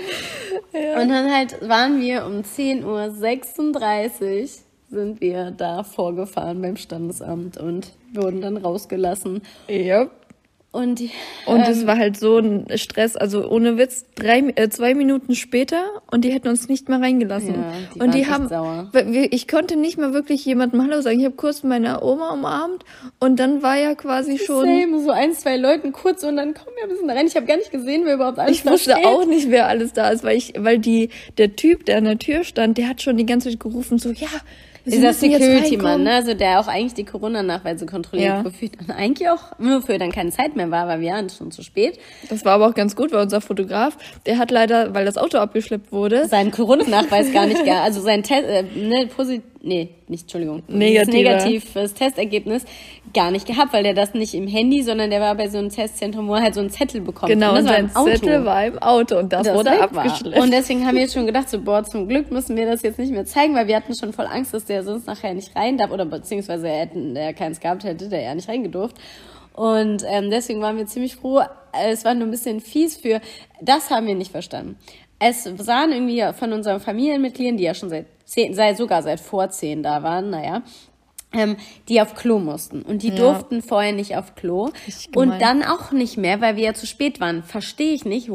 Ja. Und dann halt waren wir um 10.36 Uhr sind wir da vorgefahren beim Standesamt und wurden dann rausgelassen. Ja. Und, die, und ähm, es war halt so ein Stress, also ohne Witz, drei, äh, zwei Minuten später und die hätten uns nicht mehr reingelassen. Ja, die und die haben, sauer. ich konnte nicht mal wirklich jemandem Hallo sagen. Ich habe kurz meine Oma umarmt und dann war ja quasi schon. Same, so ein, zwei Leuten kurz und dann kommen wir ein bisschen rein. Ich habe gar nicht gesehen, wer überhaupt alles ich da steht. Ich wusste auch nicht, wer alles da ist, weil ich, weil die, der Typ, der an der Tür stand, der hat schon die ganze Zeit gerufen, so, ja, dieser Security-Mann, ne? Also der auch eigentlich die Corona-Nachweise kontrolliert, ja. wofür dann eigentlich auch, wofür dann keine Zeit mehr war, weil wir waren schon zu spät. Das war aber auch ganz gut, weil unser Fotograf, der hat leider, weil das Auto abgeschleppt wurde, seinen Corona-Nachweis gar nicht, gar, also sein Test, äh, ne, positiv nee, nicht, Entschuldigung, Negative. negatives Testergebnis gar nicht gehabt, weil der das nicht im Handy, sondern der war bei so einem Testzentrum, wo er halt so einen Zettel bekommt. Genau, und, sein Zettel war im Auto und das, das wurde abgeschleppt. War. Und deswegen haben wir jetzt schon gedacht, so, boah, zum Glück müssen wir das jetzt nicht mehr zeigen, weil wir hatten schon voll Angst, dass der sonst nachher nicht rein darf oder beziehungsweise er, hätten, er keins gehabt hätte, der ja nicht reingedurft. Und ähm, deswegen waren wir ziemlich froh. Es war nur ein bisschen fies für, das haben wir nicht verstanden. Es sahen irgendwie von unseren Familienmitgliedern, die ja schon seit zehn, sei sogar seit vor zehn da waren, naja, ähm, die auf Klo mussten. Und die ja. durften vorher nicht auf Klo. Und dann auch nicht mehr, weil wir ja zu spät waren. Verstehe ich nicht,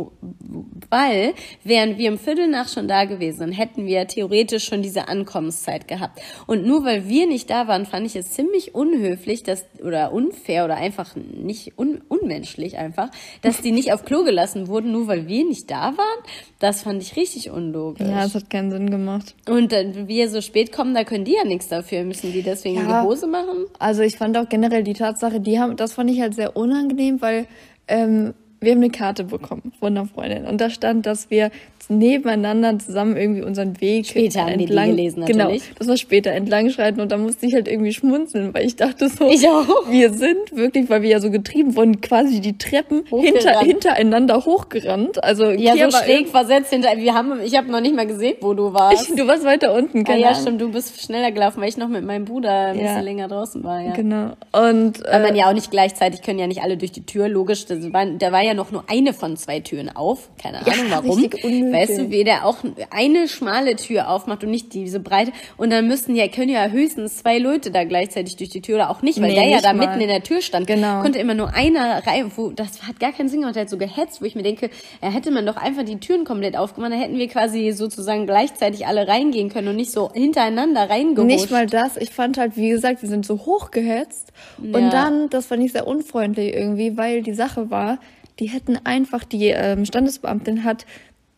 weil wären wir im Viertel nach schon da gewesen, dann hätten wir theoretisch schon diese Ankommenszeit gehabt. Und nur weil wir nicht da waren, fand ich es ziemlich unhöflich, dass, oder unfair oder einfach nicht un, unmenschlich einfach, dass die nicht auf Klo gelassen wurden, nur weil wir nicht da waren. Das fand ich richtig unlogisch. Ja, es hat keinen Sinn gemacht. Und äh, wir so spät kommen, da können die ja nichts dafür, müssen die deswegen ja, die Hose machen. Also ich fand auch generell die Tatsache, die haben, das fand ich halt sehr unangenehm, weil ähm, wir haben eine Karte bekommen von einer Freundin und da stand, dass wir nebeneinander zusammen irgendwie unseren Weg später entlang, gelesen genau, natürlich. genau, das war später entlang schreiten und da musste ich halt irgendwie schmunzeln, weil ich dachte so, ich auch. wir sind wirklich, weil wir ja so getrieben wurden, quasi die Treppen hinter, hintereinander hochgerannt, also ja so schräg versetzt hinter, wir haben, ich habe noch nicht mal gesehen, wo du warst. Ich, du warst weiter unten, genau. Ah, ja, stimmt, du bist schneller gelaufen, weil ich noch mit meinem Bruder ein ja. bisschen länger draußen war, ja. Genau. Und weil man äh, ja auch nicht gleichzeitig können ja nicht alle durch die Tür, logisch, das war, da war ja noch nur eine von zwei Türen auf, keine Ahnung ja, warum. Weißt du, wie der auch eine schmale Tür aufmacht und nicht diese breite. Und dann müssten ja, können ja höchstens zwei Leute da gleichzeitig durch die Tür oder auch nicht, weil nee, der ja da mal. mitten in der Tür stand. Genau. Konnte immer nur einer rein, wo, das hat gar keinen Sinn gemacht, der hat so gehetzt, wo ich mir denke, ja, hätte man doch einfach die Türen komplett aufgemacht, dann hätten wir quasi sozusagen gleichzeitig alle reingehen können und nicht so hintereinander reingerutscht. Nicht mal das, ich fand halt, wie gesagt, wir sind so hochgehetzt ja. und dann, das fand ich sehr unfreundlich irgendwie, weil die Sache war, die hätten einfach, die ähm, Standesbeamtin hat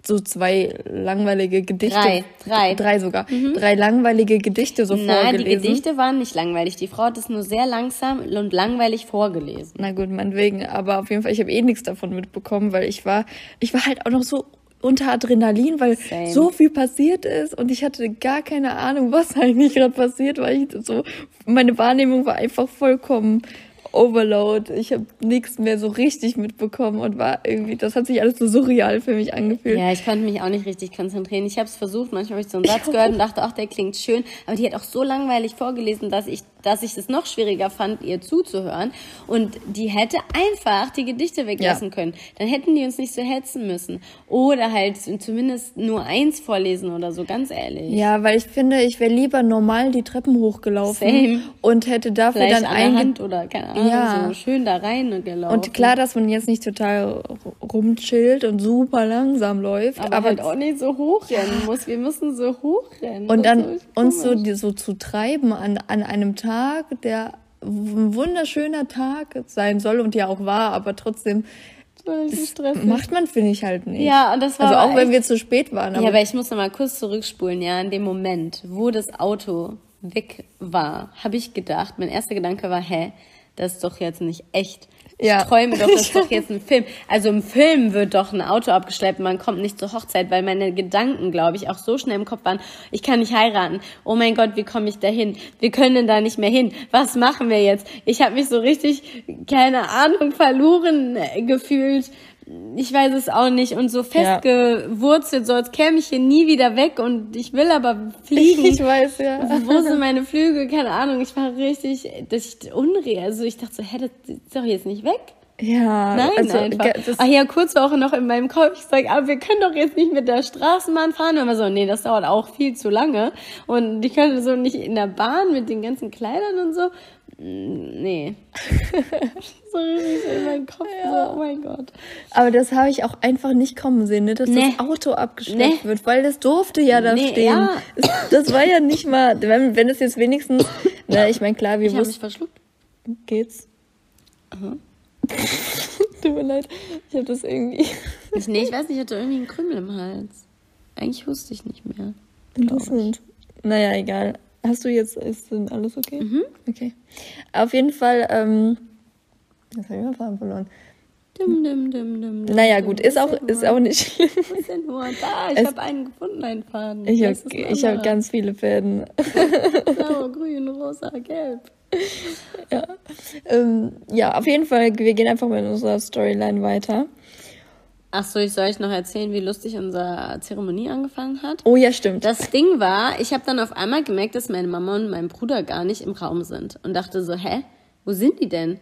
so zwei langweilige Gedichte. Drei, drei. Drei sogar. Mhm. Drei langweilige Gedichte so Nein, vorgelesen. Nein, die Gedichte waren nicht langweilig. Die Frau hat es nur sehr langsam und langweilig vorgelesen. Na gut, meinetwegen. Aber auf jeden Fall, ich habe eh nichts davon mitbekommen, weil ich war, ich war halt auch noch so unter Adrenalin, weil Same. so viel passiert ist und ich hatte gar keine Ahnung, was (laughs) eigentlich gerade passiert, weil ich so, meine Wahrnehmung war einfach vollkommen Overload. Ich habe nichts mehr so richtig mitbekommen und war irgendwie, das hat sich alles so surreal für mich angefühlt. Ja, ich konnte mich auch nicht richtig konzentrieren. Ich habe es versucht, manchmal habe ich so einen Satz gehört und dachte, ach, der klingt schön, aber die hat auch so langweilig vorgelesen, dass ich, dass ich es noch schwieriger fand, ihr zuzuhören. Und die hätte einfach die Gedichte weglassen ja. können. Dann hätten die uns nicht so hetzen müssen. Oder halt zumindest nur eins vorlesen oder so, ganz ehrlich. Ja, weil ich finde, ich wäre lieber normal die Treppen hochgelaufen Same. und hätte dafür Vielleicht dann ein oder keine Ahnung ja. so schön da rein gelaufen. Und klar, dass man jetzt nicht total rumchillt und super langsam läuft, aber, aber halt auch nicht so hochrennen muss. Wir müssen so hochrennen. Und dann uns so, so zu treiben an, an einem Tag, der ein wunderschöner Tag sein soll und ja auch war, aber trotzdem das macht man, finde ich, halt nicht. Ja, und das war. Also auch wenn wir zu spät waren. Aber ja, aber ich muss noch mal kurz zurückspulen, ja, in dem Moment, wo das Auto weg war, habe ich gedacht, mein erster Gedanke war, hä, das ist doch jetzt nicht echt. Ja. Ich träume doch, das ist doch (laughs) jetzt ein Film. Also im Film wird doch ein Auto abgeschleppt, man kommt nicht zur Hochzeit, weil meine Gedanken, glaube ich, auch so schnell im Kopf waren, ich kann nicht heiraten. Oh mein Gott, wie komme ich da hin? Wir können da nicht mehr hin. Was machen wir jetzt? Ich habe mich so richtig, keine Ahnung, verloren gefühlt ich weiß es auch nicht und so festgewurzelt, so als käme ich hier nie wieder weg und ich will aber fliegen. Ich weiß, ja. Wo sind meine Flügel? Keine Ahnung. Ich war richtig, das ich unreal. Also ich dachte so, hä, das ist doch jetzt nicht weg. Ja, Nein, also, einfach. Ach ja, kurz war auch noch in meinem Kopf, ich sage, aber wir können doch jetzt nicht mit der Straßenbahn fahren. Und immer so, nee, das dauert auch viel zu lange. Und ich könnte so nicht in der Bahn mit den ganzen Kleidern und so. Nee. (laughs) so richtig in meinem Kopf. Ja. So, oh mein Gott. Aber das habe ich auch einfach nicht kommen sehen, ne? dass nee. das Auto abgeschleppt nee. wird, weil das durfte ja da nee, stehen. Ja. Das war ja nicht mal, wenn, wenn es jetzt wenigstens, na, ich meine, klar, wir ich wussten. verschluckt. Geht's? Aha. Tut mir leid, ich habe das irgendwie. Ich, nee, ich weiß nicht, ich hatte irgendwie einen Krümmel im Hals. Eigentlich wusste ich nicht mehr. Interessant. Naja, egal. Hast du jetzt, ist denn alles okay? Mhm. Okay. Auf jeden Fall, ähm, das habe ich mal verloren. Dim, dim, dim, dim, dim, naja, gut, ist auch, ist auch nicht schlimm. Was ist denn nur da? Ich habe einen gefunden, einen Faden. Ich habe hab ganz viele Fäden. (laughs) Blau, grün, rosa, gelb. Ja. Ähm, ja, auf jeden Fall, wir gehen einfach mal in unserer Storyline weiter. Ach so, ich soll euch noch erzählen, wie lustig unsere Zeremonie angefangen hat. Oh ja, stimmt. Das Ding war, ich habe dann auf einmal gemerkt, dass meine Mama und mein Bruder gar nicht im Raum sind und dachte so, hä, wo sind die denn?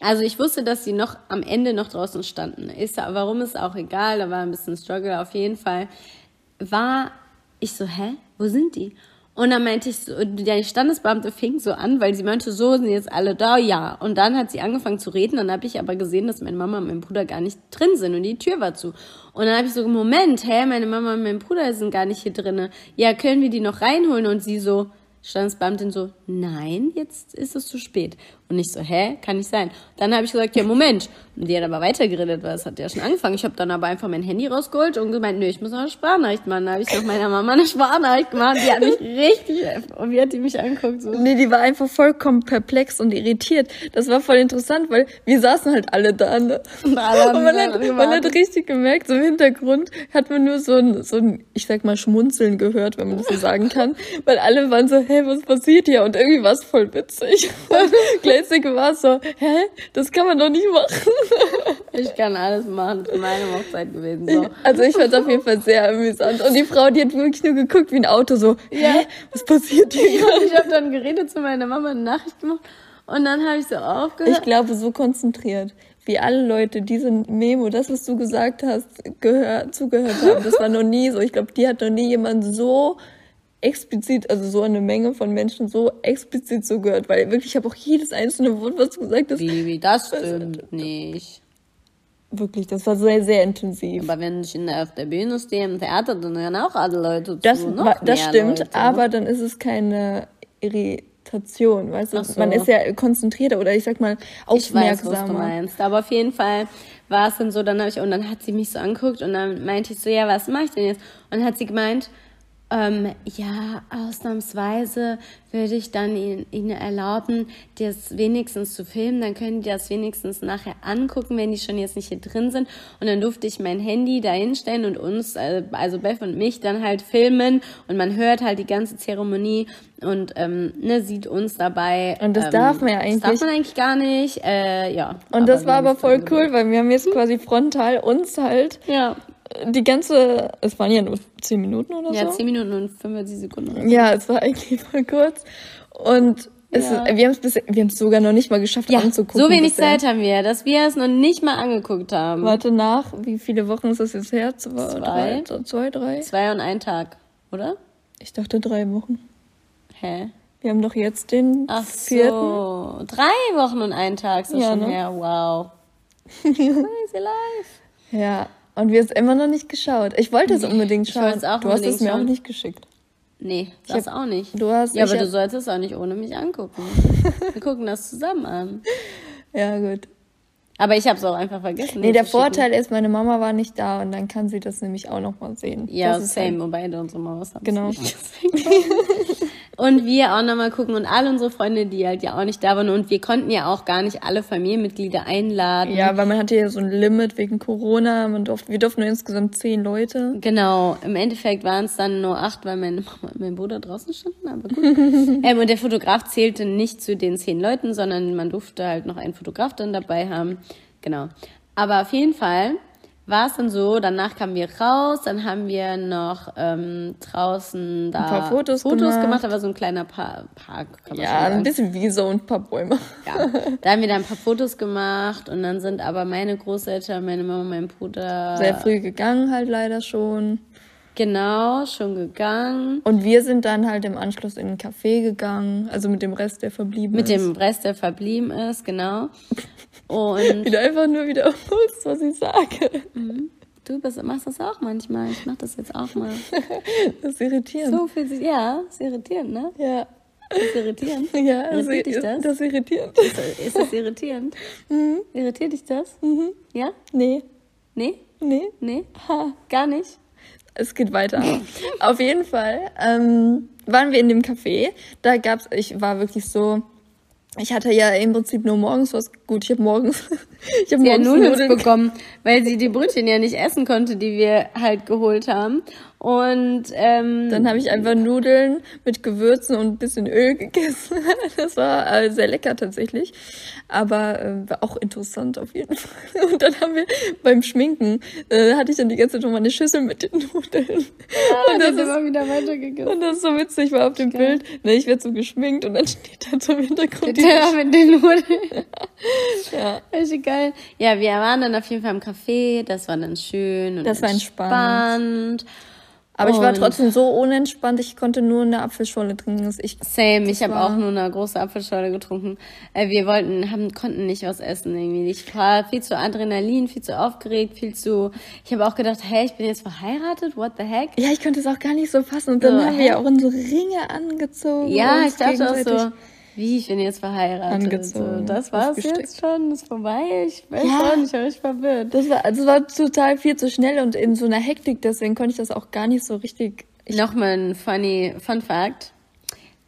Also ich wusste, dass sie noch am Ende noch draußen standen. Ist, warum ist auch egal, da war ein bisschen Struggle. Auf jeden Fall war ich so, hä, wo sind die? Und dann meinte ich so, die Standesbeamte fing so an, weil sie meinte, so sind jetzt alle da, ja. Und dann hat sie angefangen zu reden, dann habe ich aber gesehen, dass meine Mama und mein Bruder gar nicht drin sind und die Tür war zu. Und dann habe ich so, Moment, hä, meine Mama und mein Bruder sind gar nicht hier drinne. Ja, können wir die noch reinholen? Und sie so, Standesbeamtin so, nein, jetzt ist es zu spät. Und ich so, hä, kann nicht sein. Dann habe ich gesagt, ja, Moment. Und die hat aber weitergeredet, weil es hat ja schon angefangen. Ich habe dann aber einfach mein Handy rausgeholt und gemeint, nö, ich muss noch eine Sprachnachricht machen. Dann habe ich noch meiner Mama eine Sprachnachricht gemacht. Die hat mich richtig, und wie hat die mich angeguckt? So. Nee, die war einfach vollkommen perplex und irritiert. Das war voll interessant, weil wir saßen halt alle da, ne? Und, alle und man, hat, man hat richtig gemerkt, so im Hintergrund hat man nur so ein, so ein, ich sag mal, Schmunzeln gehört, wenn man das so sagen kann. Weil alle waren so, hä, was passiert hier? Und irgendwie war es voll witzig. (laughs) Gleichzeitig war so, hä, das kann man doch nicht machen. ich kann alles machen, das ist meine Hochzeit gewesen. So. Also ich fand es auf jeden Fall sehr amüsant. Und die Frau, die hat wirklich nur geguckt wie ein Auto, so, ja. hä, was passiert hier gerade? Ich habe dann geredet zu meiner Mama, eine Nachricht gemacht und dann habe ich so aufgehört. Ich glaube, so konzentriert wie alle Leute diese Memo, das, was du gesagt hast, gehört, zugehört haben. Das war noch nie so. Ich glaube, die hat noch nie jemand so explizit, also so eine Menge von Menschen so explizit so gehört, weil wirklich, ich habe auch jedes einzelne Wort, was du gesagt hast. Bibi, das stimmt nicht. Wirklich, das war sehr, sehr intensiv. Aber wenn ich in der, auf der Bühne stehe im Theater, dann hören auch alle Leute das, zu. Noch das stimmt, Leute. aber dann ist es keine Irritation, weißt du? So. Man ist ja konzentrierter oder ich sag mal aufmerksamer. Ich weiß, was du meinst, aber auf jeden Fall war es dann so, dann habe ich, und dann hat sie mich so angeguckt und dann meinte ich so, ja, was mache ich denn jetzt? Und dann hat sie gemeint, ähm, ja, ausnahmsweise würde ich dann Ihnen erlauben, das wenigstens zu filmen. Dann können die das wenigstens nachher angucken, wenn die schon jetzt nicht hier drin sind. Und dann durfte ich mein Handy da hinstellen und uns, äh, also Beth und mich, dann halt filmen. Und man hört halt die ganze Zeremonie und ähm, ne, sieht uns dabei. Und das ähm, darf man ja eigentlich. Das darf man eigentlich gar nicht. Äh, ja. Und das war aber voll cool, weil wir haben jetzt quasi frontal uns halt ja die ganze, es waren ja nur zehn Minuten oder ja, so. Ja, zehn Minuten und 45 Sekunden. Ja, es war eigentlich (laughs) voll kurz. Und es ja. ist, wir haben es wir haben es sogar noch nicht mal geschafft ja, anzugucken. So wenig bisher. Zeit haben wir, dass wir es noch nicht mal angeguckt haben. Warte nach, wie viele Wochen ist das jetzt her? Zwei, zwei, drei, zwei, drei? Zwei und ein Tag, oder? Ich dachte drei Wochen. Hä? Wir haben doch jetzt den Ach vierten. so, drei Wochen und ein Tag ist ja, schon ne? her. Wow. (laughs) Crazy life. Ja, und wir haben es immer noch nicht geschaut. Ich wollte es unbedingt schauen. Auch du hast es mir schauen. auch nicht geschickt. Nee, das hab, auch nicht. Du hast, ja, aber du sollst es auch nicht ohne mich angucken. (laughs) Wir gucken das zusammen an. Ja, gut. Aber ich habe es auch einfach vergessen. Nee, der Vorteil ist, meine Mama war nicht da und dann kann sie das nämlich auch noch mal sehen. Ja, das same, halt... wobei unsere Mamas haben genau. nicht (laughs) Und wir auch nochmal gucken und all unsere Freunde, die halt ja auch nicht da waren. Und wir konnten ja auch gar nicht alle Familienmitglieder einladen. Ja, weil man hatte ja so ein Limit wegen Corona. Man durfte, wir durften nur insgesamt zehn Leute. Genau. Im Endeffekt waren es dann nur acht, weil meine Mama (laughs) und mein Bruder draußen standen. Aber gut. (laughs) ähm, und der Fotograf zählte nicht zu den zehn Leuten, sondern man durfte halt noch einen Fotograf dann dabei haben. Genau. Aber auf jeden Fall war es dann so, danach kamen wir raus, dann haben wir noch ähm, draußen da ein paar Fotos, Fotos gemacht. gemacht, da war so ein kleiner pa Park. ja, ein bisschen wie so ein paar Bäume. Ja, da haben wir dann ein paar Fotos gemacht und dann sind aber meine Großeltern, meine Mama, mein Bruder sehr früh gegangen halt leider schon. Genau, schon gegangen. Und wir sind dann halt im Anschluss in ein Café gegangen, also mit dem Rest, der verblieben mit ist. Mit dem Rest, der verblieben ist, genau. Und wieder einfach nur wiederholst, was ich sage. Mhm. Du bist, machst das auch manchmal. Ich mach das jetzt auch mal. das ist irritierend. So viel, ja, ist irritierend, ne? Ja. Das ist irritierend. (laughs) Ja, Irritiert dich das? Das ist irritierend. Ist das irritierend? Mhm. Irritiert dich das? Mhm. Ja? Nee. Nee? Nee. Nee? Ha. Gar nicht? Es geht weiter. Auf jeden Fall ähm, waren wir in dem Café. Da gab's, ich war wirklich so, ich hatte ja im Prinzip nur morgens was. Gut, ich habe morgens, (laughs) ich habe morgens ja Nudeln, bekommen, weil sie die Brötchen ja nicht essen konnte, die wir halt geholt haben. Und ähm, dann habe ich einfach Nudeln mit Gewürzen und ein bisschen Öl gegessen. (laughs) Das war äh, sehr lecker tatsächlich, aber äh, war auch interessant auf jeden Fall. (laughs) Und dann haben wir beim Schminken äh, hatte ich dann die ganze Zeit noch mal eine Schüssel mit den (laughs) Nudeln. Ja, und das ist immer wieder weitergegangen. Und das ist so witzig war auf dem Geil. Bild. Ne, ich werde so geschminkt und dann steht da so im Hintergrund die ja, mit den Nudeln. ja. Richtig geil. Ja, wir waren dann auf jeden Fall im Café. Das war dann schön und das war entspannt. Aber ich war trotzdem so unentspannt, ich konnte nur eine Apfelschorle trinken. Ich, Same, ich habe auch nur eine große Apfelschorle getrunken. Äh, wir wollten, haben, konnten nicht was essen irgendwie. Ich war viel zu Adrenalin, viel zu aufgeregt, viel zu. Ich habe auch gedacht, hey, ich bin jetzt verheiratet, what the heck? Ja, ich konnte es auch gar nicht so fassen. Und dann so, haben wir ja auch unsere Ringe angezogen. Ja, ich dachte auch so wie, ich bin jetzt verheiratet. Angezogen. So, das war's jetzt schon, ist vorbei. Ich weiß ja, ich habe mich verwirrt. Das war, also war total viel zu schnell und in so einer Hektik, deswegen konnte ich das auch gar nicht so richtig. Nochmal ein funny Fun Fact.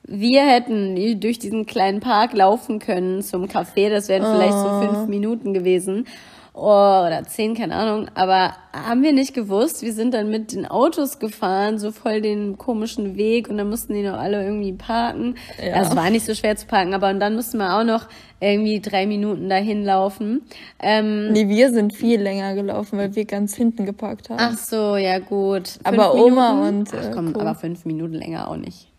Wir hätten durch diesen kleinen Park laufen können zum Café, das wären vielleicht oh. so fünf Minuten gewesen oh, oder zehn, keine Ahnung. Aber haben wir nicht gewusst. Wir sind dann mit den Autos gefahren, so voll den komischen Weg und dann mussten die noch alle irgendwie parken. Ja. Also war nicht so schwer zu parken, aber und dann mussten wir auch noch irgendwie drei Minuten dahin laufen. Ähm, nee, wir sind viel länger gelaufen, weil wir ganz hinten geparkt haben. Ach so, ja gut. Fünf aber Minuten? Oma und. Äh, Ach komm, cool. aber fünf Minuten länger auch nicht.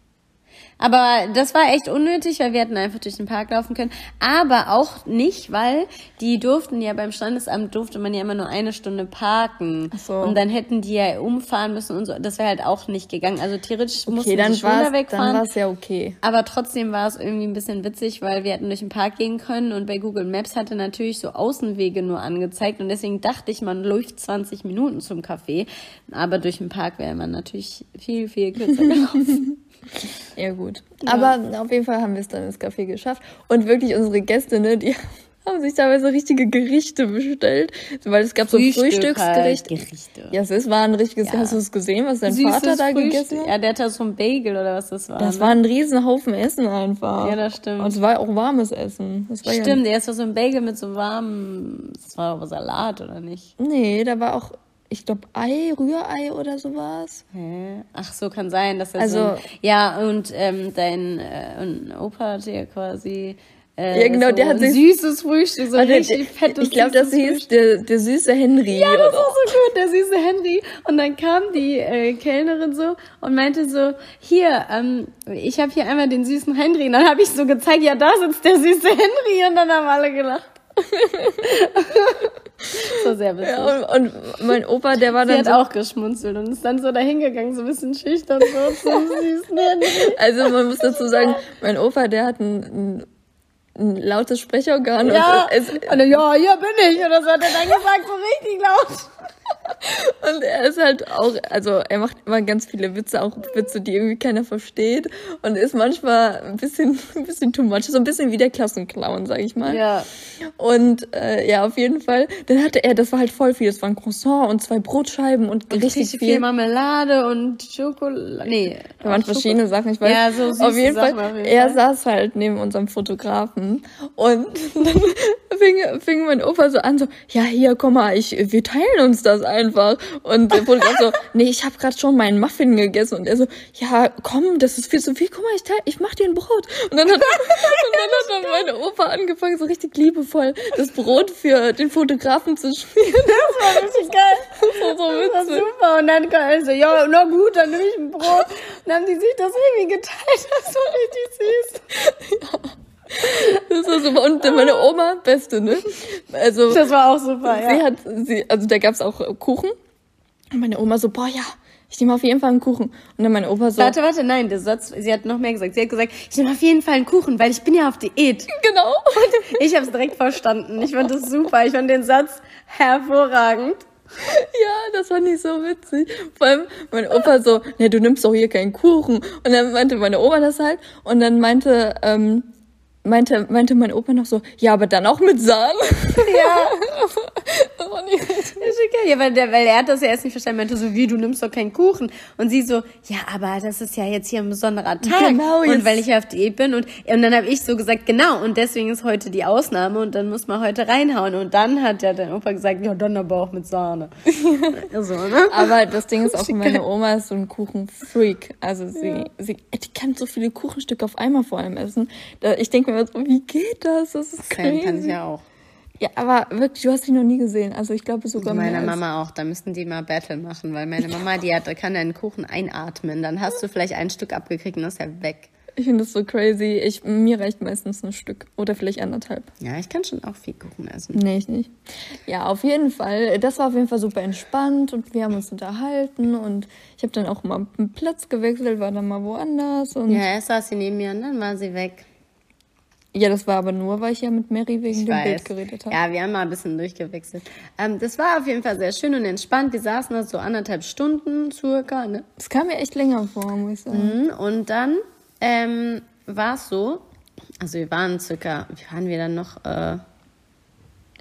Aber das war echt unnötig, weil wir hätten einfach durch den Park laufen können. Aber auch nicht, weil die durften ja beim Standesamt durfte man ja immer nur eine Stunde parken. Ach so. Und dann hätten die ja umfahren müssen und so. Das wäre halt auch nicht gegangen. Also theoretisch okay, mussten dann die schon da wegfahren. Dann war es ja okay. Aber trotzdem war es irgendwie ein bisschen witzig, weil wir hätten durch den Park gehen können und bei Google Maps hatte natürlich so Außenwege nur angezeigt und deswegen dachte ich, man läuft 20 Minuten zum Café. Aber durch den Park wäre man natürlich viel, viel kürzer (laughs) gelaufen. Ja, gut. Ja. Aber auf jeden Fall haben wir es dann ins Café geschafft. Und wirklich unsere Gäste, ne, die (laughs) haben sich teilweise richtige Gerichte bestellt. Weil es gab Frühstück so Frühstücksgerichte. Halt, Gerichte. Ja, es war ein richtiges, ja. hast du es gesehen, was dein Süßes Vater da Frühstück. gegessen hat? Ja, der hatte so ein Bagel oder was das war. Das ne? war ein Riesenhaufen Essen einfach. Ja, das stimmt. Und es war auch warmes Essen. stimmt, ja, es war so ein Bagel mit so warmem, das war aber Salat oder nicht? Nee, da war auch ich glaube, Ei, Rührei oder sowas. Hä? Ach so, kann sein, dass er also, so. Ja, und ähm, dein äh, Opa hat ja quasi. Äh, ja, genau, so der hat sich, süßes Frühstück, so also richtig fettes Ich glaube, das hieß der, der süße Henry. Ja, das war so gut, der süße Henry. Und dann kam die äh, Kellnerin so und meinte so, hier, ähm, ich habe hier einmal den süßen Henry. Und dann habe ich so gezeigt, ja, da sitzt der süße Henry. Und dann haben alle gelacht. So sehr witzig. Ja, und, und, mein Opa, der war Sie dann. Sie hat so auch geschmunzelt und ist dann so dahingegangen, so ein bisschen schüchtern, so zum süßen Also man muss dazu sagen, mein Opa, der hat ein, ein ein lautes Sprechorgan. Ja, und, es, und ja, hier bin ich. Oder so hat er dann gesagt, so richtig laut. (laughs) Und er ist halt auch, also er macht immer ganz viele Witze, auch Witze, die irgendwie keiner versteht. Und ist manchmal ein bisschen, (laughs) ein bisschen too much. So ein bisschen wie der Klassenclown, sag ich mal. Ja. Und äh, ja, auf jeden Fall. Dann hatte er, das war halt voll viel. Das war ein Croissant und zwei Brotscheiben und, und richtig, viel. viel Marmelade und Schokolade. Nee. Da waren verschiedene Sachen, ich weiß. Ja, so süße Auf jeden Fall. Auf jeden er saß halt neben unserem Fotografen und (laughs) dann fing, fing mein Opa so an, so, ja, hier, komm mal, ich, wir teilen uns das einfach. Und der Fotograf so, (laughs) nee, ich habe gerade schon meinen Muffin gegessen. Und er so, ja, komm, das ist viel zu viel, guck mal, ich, teil, ich mach dir ein Brot. Und dann hat, (laughs) und dann hat dann meine Opa angefangen, so richtig liebevoll das Brot für den Fotografen zu schmieren. Das war richtig geil. Das war so witzig. Das war super. Und dann kam er so, ja, na gut, dann nehme ich ein Brot. Und dann haben die sich das irgendwie geteilt. Das war richtig süß. (laughs) Ja. Das war super. Und meine Oma, beste, ne? Also. Das war auch super, ja. Sie hat, sie, also da gab's auch Kuchen. Und meine Oma so, boah, ja, ich nehme auf jeden Fall einen Kuchen. Und dann mein Opa so. Warte, warte, nein, der Satz, sie hat noch mehr gesagt. Sie hat gesagt, ich nehme auf jeden Fall einen Kuchen, weil ich bin ja auf Diät. Genau. Und ich habe es direkt verstanden. Ich fand das super. Ich fand den Satz hervorragend. Ja, das fand ich so witzig. Vor allem mein Opa so, ne, du nimmst doch hier keinen Kuchen. Und dann meinte meine Oma das halt. Und dann meinte, ähm, meinte, meinte mein Opa noch so, ja, aber dann auch mit Sahne. (laughs) Ja. war nicht richtig. Ja, weil, der, weil er hat das ja erst nicht verstanden, meinte so, wie, du nimmst doch keinen Kuchen. Und sie so, ja, aber das ist ja jetzt hier ein besonderer Tag. Genau, und weil ich ja auf Diät bin. Und, und dann habe ich so gesagt, genau, und deswegen ist heute die Ausnahme und dann muss man heute reinhauen. Und dann hat ja der Opa gesagt, ja, dann aber auch mit Sahne. (laughs) so, ne? Aber das Ding ist auch, meine Oma ist so ein Kuchenfreak. Also sie, ja. sie, die kann so viele Kuchenstücke auf einmal vor allem essen. ich denke immer so, wie geht das? Das ist crazy. Kann ich ja auch. Ja, aber wirklich, du hast sie noch nie gesehen. Also ich glaube sogar Meine Mama auch. Da müssten die mal Battle machen, weil meine Mama, die hat, kann deinen Kuchen einatmen. Dann hast du vielleicht ein Stück abgekriegt und ist ja weg. Ich finde das so crazy. Ich, mir reicht meistens ein Stück oder vielleicht anderthalb. Ja, ich kann schon auch viel Kuchen essen. Nee, ich nicht. Ja, auf jeden Fall. Das war auf jeden Fall super entspannt und wir haben uns unterhalten und ich habe dann auch mal einen Platz gewechselt, war dann mal woanders. Und ja, erst saß sie neben mir und dann war sie weg. Ja, das war aber nur, weil ich ja mit Mary wegen ich dem weiß. Bild geredet habe. Ja, wir haben mal ein bisschen durchgewechselt. Ähm, das war auf jeden Fall sehr schön und entspannt. Wir saßen da so anderthalb Stunden circa. Ne? Das kam mir echt länger vor, muss ich sagen. Mhm. Und dann ähm, war es so, also wir waren circa, wie waren wir dann noch? Äh,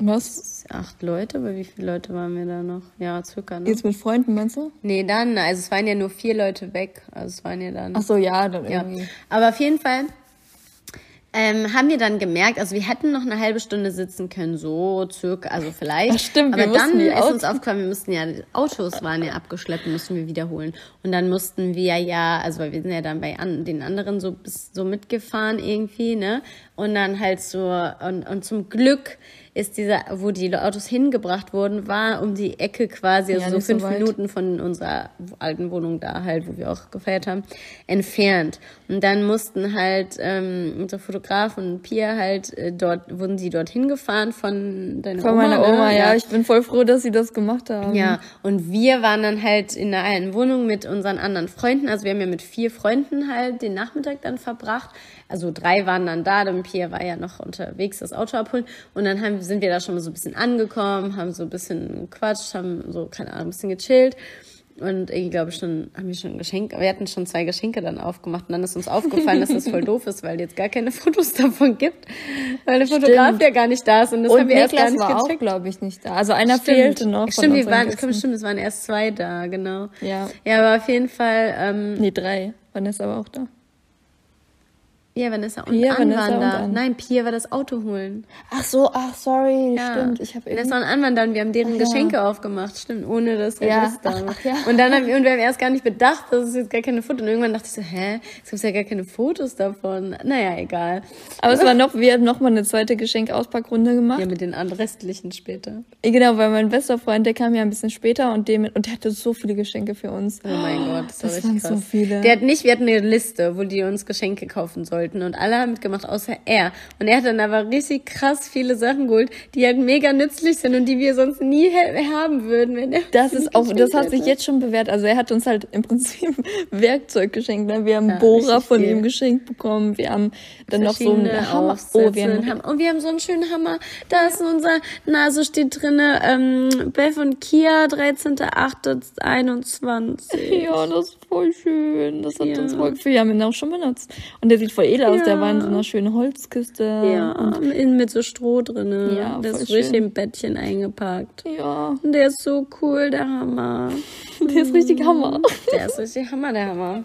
was? Acht Leute, aber wie viele Leute waren wir da noch? Ja, circa. Ne? Jetzt mit Freunden, meinst du? Nee, dann, also es waren ja nur vier Leute weg. Also es waren ja dann. Ach so, ja, dann irgendwie. Ja. Aber auf jeden Fall ähm, haben wir dann gemerkt, also wir hätten noch eine halbe Stunde sitzen können, so circa, also vielleicht. Ach stimmt, aber dann ist uns aufgefallen, wir mussten ja, Autos waren ja abgeschleppt, mussten wir wiederholen. Und dann mussten wir ja, also weil wir sind ja dann bei an, den anderen so so mitgefahren irgendwie, ne? Und dann halt so, und, und zum Glück ist dieser, wo die Autos hingebracht wurden, war um die Ecke quasi, also ja, so fünf so Minuten von unserer alten Wohnung da halt, wo wir auch gefeiert haben, entfernt. Und dann mussten halt ähm, unser Fotograf und Pia halt äh, dort, wurden sie dorthin gefahren von deiner von Oma. Von meiner Oma, ne? ja. Ich bin voll froh, dass sie das gemacht haben. Ja, und wir waren dann halt in der einen Wohnung mit unseren anderen Freunden. Also wir haben ja mit vier Freunden halt den Nachmittag dann verbracht. Also drei waren dann da, dann Pierre war ja noch unterwegs, das Auto abholen. Und dann haben, sind wir da schon mal so ein bisschen angekommen, haben so ein bisschen gequatscht, haben so, keine Ahnung, ein bisschen gechillt. Und ich glaube schon, haben wir schon Geschenke, wir hatten schon zwei Geschenke dann aufgemacht und dann ist uns aufgefallen, dass das voll (laughs) doof ist, weil jetzt gar keine Fotos davon gibt, weil der Fotograf ja gar nicht da ist und das und haben wir Niklas erst gar nicht war gecheckt. glaube ich, nicht da. Also einer stimmt. fehlte noch. Stimmt, wir waren, komm, stimmt, es waren erst zwei da, genau. Ja. Ja, aber auf jeden Fall. Ähm, nee, drei. Vanessa war auch da. Ja, Vanessa und Pia, Anwander. und An. Nein, Pia war das Auto holen. Ach so, ach sorry, ja. stimmt. Ich habe Vanessa und Anwander und wir haben deren ach, Geschenke ja. aufgemacht, stimmt, ohne das ja. Ach, ach, ja. Und dann haben wir, und wir haben erst gar nicht bedacht, dass es jetzt gar keine Fotos. Und irgendwann dachte ich so, hä, es gibt ja gar keine Fotos davon. Naja, egal. Aber es war noch, wir haben noch mal eine zweite Geschenkauspackrunde gemacht. Ja, mit den restlichen später. Genau, weil mein bester Freund, der kam ja ein bisschen später und dem und der hatte so viele Geschenke für uns. Oh mein Gott, das, das war richtig krass. so viele. Der hat nicht, wir hatten eine Liste, wo die uns Geschenke kaufen sollten und alle haben mitgemacht, außer er. Und er hat dann aber richtig krass viele Sachen geholt, die halt mega nützlich sind und die wir sonst nie haben würden, wenn er. Das ist auch, das hat hätte. sich jetzt schon bewährt. Also er hat uns halt im Prinzip (laughs) Werkzeug geschenkt. Ne? Wir haben ja, Bohrer von viel. ihm geschenkt bekommen. Wir haben dann noch so einen Hammer. Oh, wir haben, und wir haben so einen schönen Hammer. Da ist unser, na, so steht drinne, ähm, Beth und Kia, 13.08.21. Ja, das voll schön. Das hat ja. uns voll gefühlt. Wir haben ihn auch schon benutzt. Und der sieht voll edel ja. aus. Der war in so einer schönen Holzkiste. Ja, und innen mit so Stroh drin. Ja, der ist richtig im Bettchen eingepackt. Ja. Und der ist so cool, der Hammer. (laughs) Der ist richtig Hammer. Der ist richtig Hammer, der Hammer.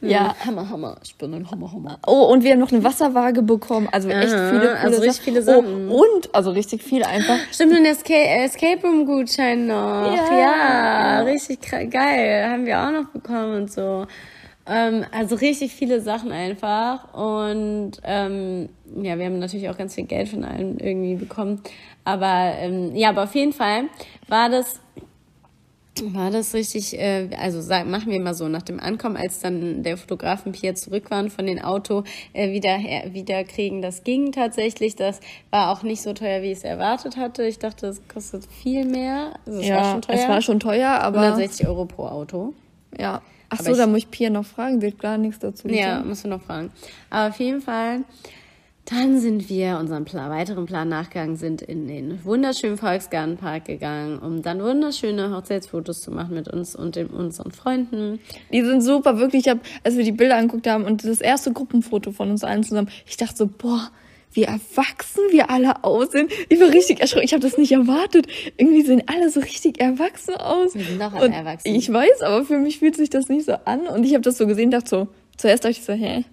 Ja. Hammer, Hammer. Ich bin ein Hammer, Hammer. Oh, und wir haben noch eine Wasserwaage bekommen. Also echt Aha, viele coole Also richtig viele Sachen. Oh, und, also richtig viel einfach. Stimmt, ein Escape, Escape Room Gutschein noch. Ja. ja, richtig geil. Haben wir auch noch bekommen und so. Ähm, also richtig viele Sachen einfach. Und ähm, ja, wir haben natürlich auch ganz viel Geld von allen irgendwie bekommen. Aber ähm, ja, aber auf jeden Fall war das war das richtig, äh, also sag, machen wir mal so, nach dem Ankommen, als dann der Fotografen Pierre zurück waren von den Auto, äh, wieder, wieder kriegen, das ging tatsächlich. Das war auch nicht so teuer, wie ich es erwartet hatte. Ich dachte, es kostet viel mehr. Also es ja, war schon teuer. es war schon teuer, aber... 160 Euro pro Auto. Ja, Ach so, da muss ich Pia noch fragen, sie hat gar nichts dazu. Ja, musst du noch fragen. Aber auf jeden Fall, dann sind wir unserem Plan, weiteren Plan nachgegangen, sind in den wunderschönen Volksgartenpark gegangen, um dann wunderschöne Hochzeitsfotos zu machen mit uns und den, unseren Freunden. Die sind super, wirklich. Ich hab, als wir die Bilder angeguckt haben und das erste Gruppenfoto von uns allen zusammen, ich dachte so, boah, wie erwachsen wir alle aussehen. Ich war richtig erschrocken. Ich habe das nicht erwartet. Irgendwie sehen alle so richtig erwachsen aus. Wir sind doch alle und erwachsen. Ich weiß, aber für mich fühlt sich das nicht so an. Und ich habe das so gesehen, dachte so, zuerst dachte ich so, hä?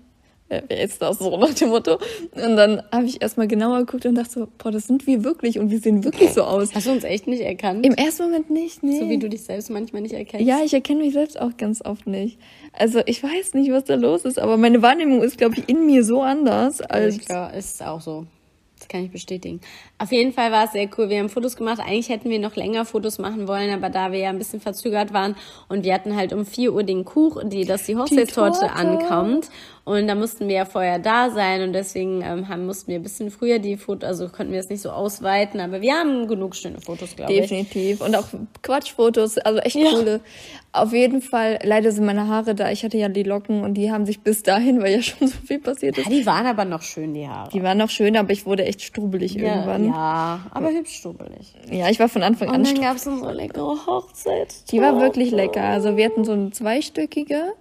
Wer ist das so nach dem Motto? Und dann habe ich erstmal genauer geguckt und dachte so, boah, das sind wir wirklich und wir sehen wirklich so aus. Hast du uns echt nicht erkannt? Im ersten Moment nicht, nee. So wie du dich selbst manchmal nicht erkennst. Ja, ich erkenne mich selbst auch ganz oft nicht. Also ich weiß nicht, was da los ist, aber meine Wahrnehmung ist, glaube ich, in mir so anders als. Ich glaube, ist auch so. Das kann ich bestätigen. Auf jeden Fall war es sehr cool. Wir haben Fotos gemacht. Eigentlich hätten wir noch länger Fotos machen wollen, aber da wir ja ein bisschen verzögert waren und wir hatten halt um 4 Uhr den Kuchen, die, dass die Hochzeitstorte ankommt. Und da mussten wir ja vorher da sein und deswegen ähm, haben, mussten wir ein bisschen früher die Fotos, also konnten wir es nicht so ausweiten, aber wir haben genug schöne Fotos, glaube ich. Definitiv. Und auch Quatschfotos, also echt ja. coole. Auf jeden Fall, leider sind meine Haare da. Ich hatte ja die Locken und die haben sich bis dahin, weil ja schon so viel passiert ist. Ja, die waren aber noch schön, die Haare. Die waren noch schön, aber ich wurde echt strubelig ja, irgendwann. Ja, aber hübsch strubelig. Ja, ich war von Anfang an. Und dann gab es so eine leckere Hochzeit. Die war wirklich lecker. Also wir hatten so eine zweistöckige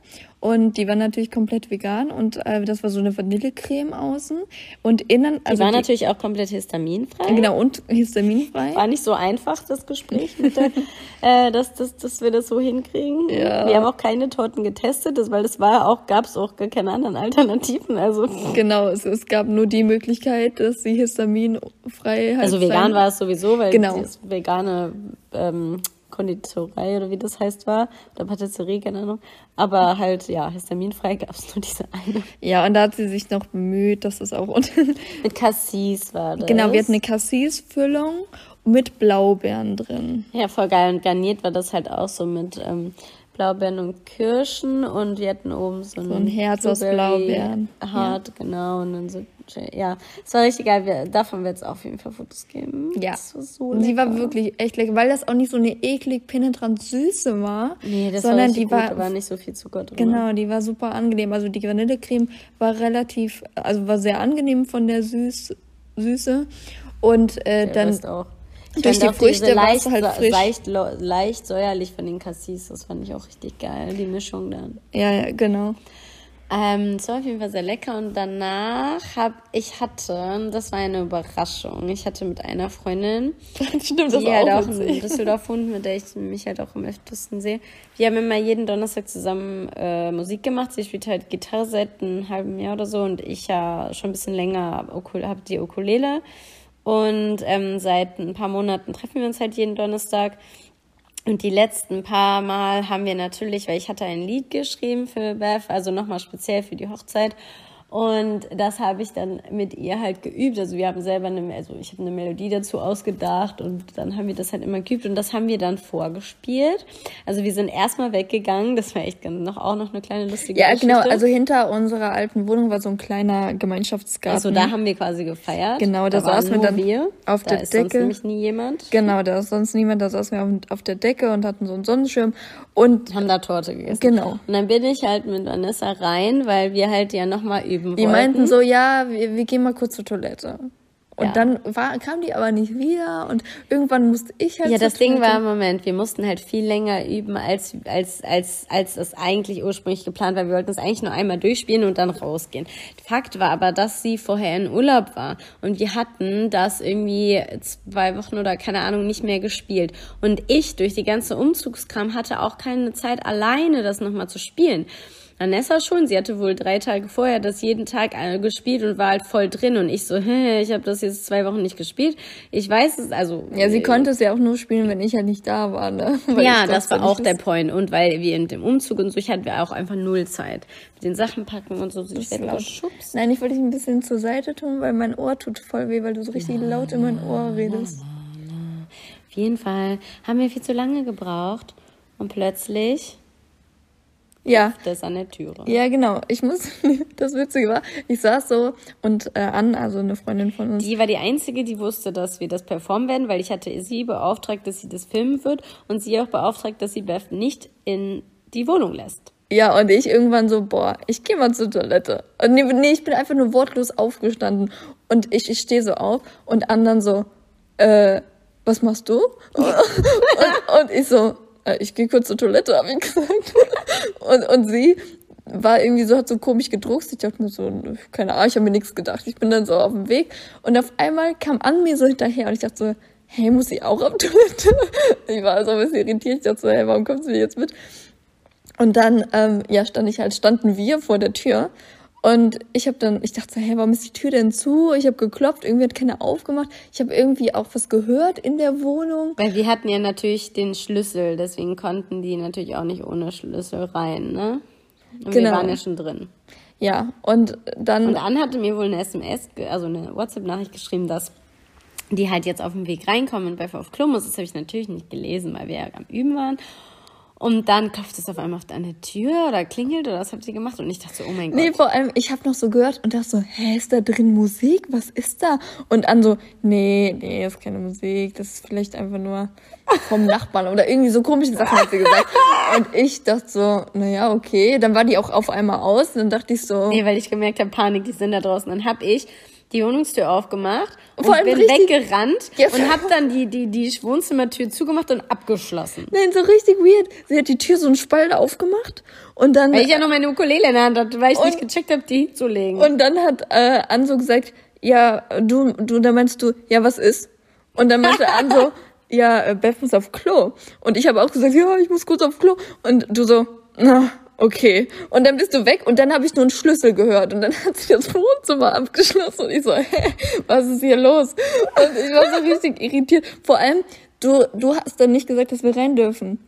und die war natürlich komplett vegan und äh, das war so eine Vanillecreme außen und innen. Also die war die, natürlich auch komplett histaminfrei. Genau, und histaminfrei. War nicht so einfach, das Gespräch mit der, (laughs) äh, dass, dass, dass wir das so hinkriegen. Ja. Wir haben auch keine Torten getestet, das, weil das war auch, gab es auch keine anderen Alternativen. Also. Genau, es, es gab nur die Möglichkeit, dass sie histaminfrei halt Also vegan war es sowieso, weil genau. das vegane ähm, Konditorei oder wie das heißt war, oder Patisserie, keine Ahnung. Aber halt, ja, histaminfrei gab es nur diese eine. Ja, und da hat sie sich noch bemüht, dass es auch unten. (laughs) Mit Cassis war das. Genau, wir hatten eine Cassis-Füllung mit Blaubeeren drin. Ja, voll geil. Und garniert war das halt auch so mit ähm, Blaubeeren und Kirschen und wir hatten oben so, so ein Herz aus Blaubeeren. Hart, ja. genau. Und dann so, ja, es war richtig geil. Wir, davon wird es auf jeden Fall Fotos geben. Ja. Das war so lecker. Sie war wirklich echt lecker, weil das auch nicht so eine eklig penetrant süße war. Nee, das sondern war die gut, war, war nicht so viel Zucker drin. Genau, die war super angenehm. Also die Vanillecreme war relativ, also war sehr angenehm von der Süß, Süße. Und äh, dann. Auch. Durch die Früchte leicht, halt frisch. Leicht, leicht säuerlich von den Cassis. Das fand ich auch richtig geil, die Mischung dann. Ja, ja, genau. Ähm, es war auf jeden Fall sehr lecker und danach habe ich hatte, das war eine Überraschung. Ich hatte mit einer Freundin, (laughs) Stimmt, die halt auch in Düsseldorf wohnt, mit der ich mich halt auch am öftesten sehe. Wir haben immer jeden Donnerstag zusammen äh, Musik gemacht. Sie spielt halt Gitarre seit einem halben Jahr oder so und ich ja schon ein bisschen länger habe die Ukulele. Und ähm, seit ein paar Monaten treffen wir uns halt jeden Donnerstag. Und die letzten paar Mal haben wir natürlich, weil ich hatte ein Lied geschrieben für Beth, also nochmal speziell für die Hochzeit. Und das habe ich dann mit ihr halt geübt. Also wir haben selber eine, also ich habe eine Melodie dazu ausgedacht und dann haben wir das halt immer geübt und das haben wir dann vorgespielt. Also wir sind erstmal weggegangen. Das war echt noch auch noch eine kleine lustige ja, Geschichte. Ja, genau. Also hinter unserer alten Wohnung war so ein kleiner Gemeinschaftsgarten. Also da haben wir quasi gefeiert. Genau, da, da saßen wir dann wir. auf da der ist Decke. Sonst nämlich nie jemand. Genau, da ist sonst niemand. Da saßen wir auf, auf der Decke und hatten so einen Sonnenschirm und haben da Torte gegessen. Genau. Und dann bin ich halt mit Vanessa rein, weil wir halt ja nochmal üben üben Die wollten. meinten so, ja, wir, wir gehen mal kurz zur Toilette. Und ja. dann war, kam die aber nicht wieder und irgendwann musste ich halt. Ja, das Ding war im Moment, wir mussten halt viel länger üben, als, als, als, als das eigentlich ursprünglich geplant war. Wir wollten es eigentlich nur einmal durchspielen und dann rausgehen. Fakt war aber, dass sie vorher in Urlaub war und wir hatten das irgendwie zwei Wochen oder keine Ahnung nicht mehr gespielt. Und ich durch die ganze Umzugskram hatte auch keine Zeit alleine das nochmal zu spielen. Vanessa schon, sie hatte wohl drei Tage vorher das jeden Tag gespielt und war halt voll drin und ich so, hä, ich habe das jetzt zwei Wochen nicht gespielt. Ich weiß es, also. Ja, sie äh, konnte es ja auch nur spielen, wenn ich ja nicht da war, ne? (laughs) Weil ja, das war auch der Point und weil wir in dem Umzug und so, ich hatte auch einfach null Zeit. Mit den Sachen packen und so, ich werde laut schubsen. Nein, ich wollte dich ein bisschen zur Seite tun, weil mein Ohr tut voll weh, weil du so richtig la, laut in mein Ohr redest. La, la, Auf jeden Fall haben wir viel zu lange gebraucht und plötzlich ja. Das an der Türe. Ja, genau. Ich muss, (laughs) das Witzige war, ich saß so und äh, Ann, also eine Freundin von uns. Die war die Einzige, die wusste, dass wir das performen werden, weil ich hatte sie beauftragt, dass sie das filmen wird und sie auch beauftragt, dass sie Beth nicht in die Wohnung lässt. Ja, und ich irgendwann so, boah, ich gehe mal zur Toilette. Und nee, nee, ich bin einfach nur wortlos aufgestanden und ich, ich stehe so auf und anderen so, äh, was machst du? (laughs) und, und ich so, äh, ich gehe kurz zur Toilette, habe ich gesagt. (laughs) Und, und sie war irgendwie so, hat so komisch gedruckst. Ich dachte mir so, keine Ahnung, ich habe mir nichts gedacht. Ich bin dann so auf dem Weg und auf einmal kam an mir so hinterher und ich dachte so, hey, muss ich auch auf Toilette? (laughs) Ich war so ein bisschen irritiert. Ich dachte so, hey, warum kommst du jetzt mit? Und dann, ähm, ja, stand ich halt, standen wir vor der Tür und ich habe dann, ich dachte so, hey, warum ist die Tür denn zu? Ich habe geklopft, irgendwie hat keiner aufgemacht. Ich habe irgendwie auch was gehört in der Wohnung. Weil wir hatten ja natürlich den Schlüssel, deswegen konnten die natürlich auch nicht ohne Schlüssel rein, ne? Und genau. wir waren ja schon drin. Ja, und dann. Und Anne hatte mir wohl eine SMS, also eine WhatsApp-Nachricht geschrieben, dass die halt jetzt auf dem Weg reinkommen und bei auf Klo muss. Das habe ich natürlich nicht gelesen, weil wir ja am Üben waren. Und dann klopft es auf einmal auf deine Tür oder klingelt oder was habt ihr gemacht? Und ich dachte so, oh mein Gott. Nee, vor allem, ich habe noch so gehört und dachte so, hä, ist da drin Musik? Was ist da? Und an so, nee, nee, ist keine Musik. Das ist vielleicht einfach nur vom Nachbarn oder irgendwie so komische Sachen hat sie gesagt. (laughs) Und ich dachte so, naja, okay. Dann war die auch auf einmal aus. Und dann dachte ich so. Nee, weil ich gemerkt habe, Panik, die sind da draußen. Dann hab ich die Wohnungstür aufgemacht und Vor allem bin weggerannt ja, und habe dann die, die, die Wohnzimmertür zugemacht und abgeschlossen. Nein, so richtig weird. Sie hat die Tür so einen Spalt aufgemacht und dann... Weil ich ja noch meine Ukulele in der Hand hatte, weil ich und, nicht gecheckt habe, die hinzulegen. Und dann hat äh, Anso gesagt, ja, du, du, da meinst du, ja, was ist? Und dann meinte (laughs) Anso, ja, äh, Beth muss auf Klo. Und ich habe auch gesagt, ja, ich muss kurz auf Klo. Und du so, na, okay. Und dann bist du weg und dann habe ich nur einen Schlüssel gehört und dann hat sich das Wohnzimmer abgeschlossen und ich so, hä, was ist hier los? Und ich war so richtig irritiert. Vor allem, du, du hast dann nicht gesagt, dass wir rein dürfen.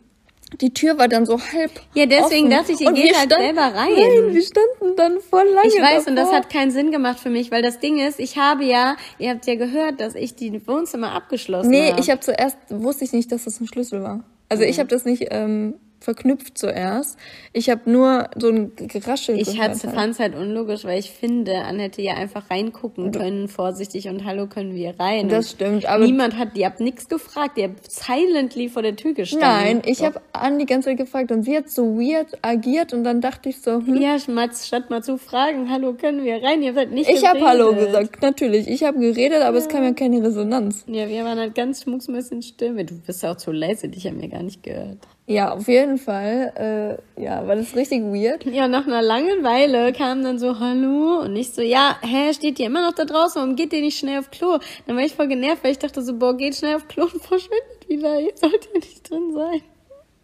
Die Tür war dann so halb. Ja, deswegen offen. dachte ich, ihr geht halt selber rein. Nein, wir standen dann voll lange. Ich weiß, davor. und das hat keinen Sinn gemacht für mich, weil das Ding ist, ich habe ja, ihr habt ja gehört, dass ich die Wohnzimmer abgeschlossen habe. Nee, hab. ich habe zuerst, wusste ich nicht, dass das ein Schlüssel war. Also mhm. ich habe das nicht ähm, verknüpft zuerst. Ich habe nur so ein Geraschel Ich halt. fand es halt unlogisch, weil ich finde, Anne hätte ja einfach reingucken können, vorsichtig und hallo, können wir rein. Das stimmt, aber niemand hat, die habt nichts gefragt, die habt silently vor der Tür gestanden. Nein, ich habe Anne die ganze Zeit gefragt und sie hat so weird agiert und dann dachte ich so, hm. Ja, statt mal zu fragen, hallo, können wir rein? Ihr seid nicht Ich habe hallo gesagt, natürlich. Ich habe geredet, aber ja. es kam ja keine Resonanz. Ja, wir waren halt ganz schmucksmäßig still. Du bist auch zu leise, dich haben wir gar nicht gehört. Ja, auf jeden Fall. Äh, ja, war das richtig weird. Ja, nach einer langen Weile kam dann so, hallo. Und ich so, ja, hä, steht ihr immer noch da draußen? Warum geht ihr nicht schnell auf Klo? Dann war ich voll genervt, weil ich dachte so, boah, geht schnell auf Klo und (laughs) verschwindet wieder. Ihr sollt ja nicht drin sein.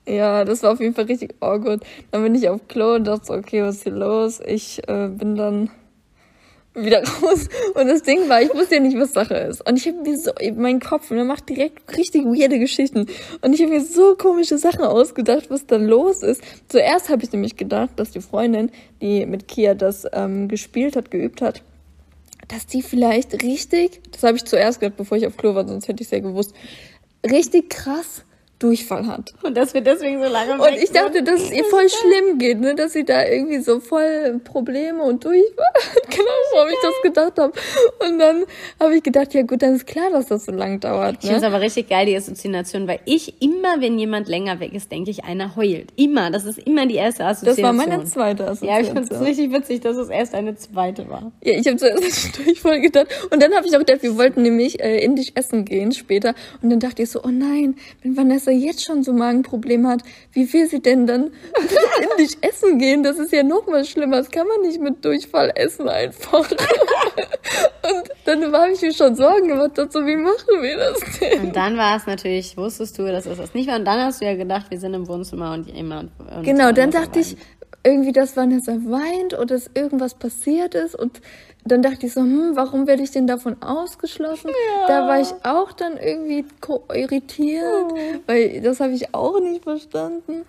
Ja, das war auf jeden Fall richtig awkward. Dann bin ich auf Klo und dachte so, okay, was ist hier los? Ich äh, bin dann wieder (laughs) raus. Und das Ding war, ich wusste ja nicht, was Sache ist. Und ich habe mir so, mein Kopf, der macht direkt richtig weirde Geschichten. Und ich habe mir so komische Sachen ausgedacht, was da los ist. Zuerst habe ich nämlich gedacht, dass die Freundin, die mit Kia das ähm, gespielt hat, geübt hat, dass die vielleicht richtig, das habe ich zuerst gedacht, bevor ich auf Klo war, sonst hätte ich es ja gewusst, richtig krass Durchfall hat. Und dass wir deswegen so lange Und ich dachte, dass es ihr voll schlimm geht, ne? dass sie da irgendwie so voll Probleme und Durchfall (laughs) hat. genau so habe ich das gedacht habe. Und dann habe ich gedacht, ja gut, dann ist klar, dass das so lang dauert. Ne? Ich finde es aber richtig geil, die Assoziation, weil ich immer, wenn jemand länger weg ist, denke ich, einer heult. Immer. Das ist immer die erste Assoziation. Das war meine zweite Assoziation. Ja, ich finde es richtig witzig, dass es erst eine zweite war. Ja, ich habe zuerst (laughs) Durchfall gedacht. Und dann habe ich auch gedacht, wir wollten nämlich äh, indisch essen gehen später. Und dann dachte ich so, oh nein, wenn Vanessa Vanessa jetzt schon so Magenprobleme hat, wie will sie denn dann (laughs) endlich essen gehen? Das ist ja noch mal schlimmer. Das kann man nicht mit Durchfall essen einfach. (laughs) und dann habe ich mir schon Sorgen gemacht, dazu, wie machen wir das denn? Und dann war es natürlich, wusstest du, dass es das nicht war. Und dann hast du ja gedacht, wir sind im Wohnzimmer und jemand. Und genau, dann dachte ich, irgendwie, dass Vanessa weint oder dass irgendwas passiert ist und dann dachte ich so, hm, warum werde ich denn davon ausgeschlossen? Ja. Da war ich auch dann irgendwie irritiert, oh. weil das habe ich auch nicht verstanden.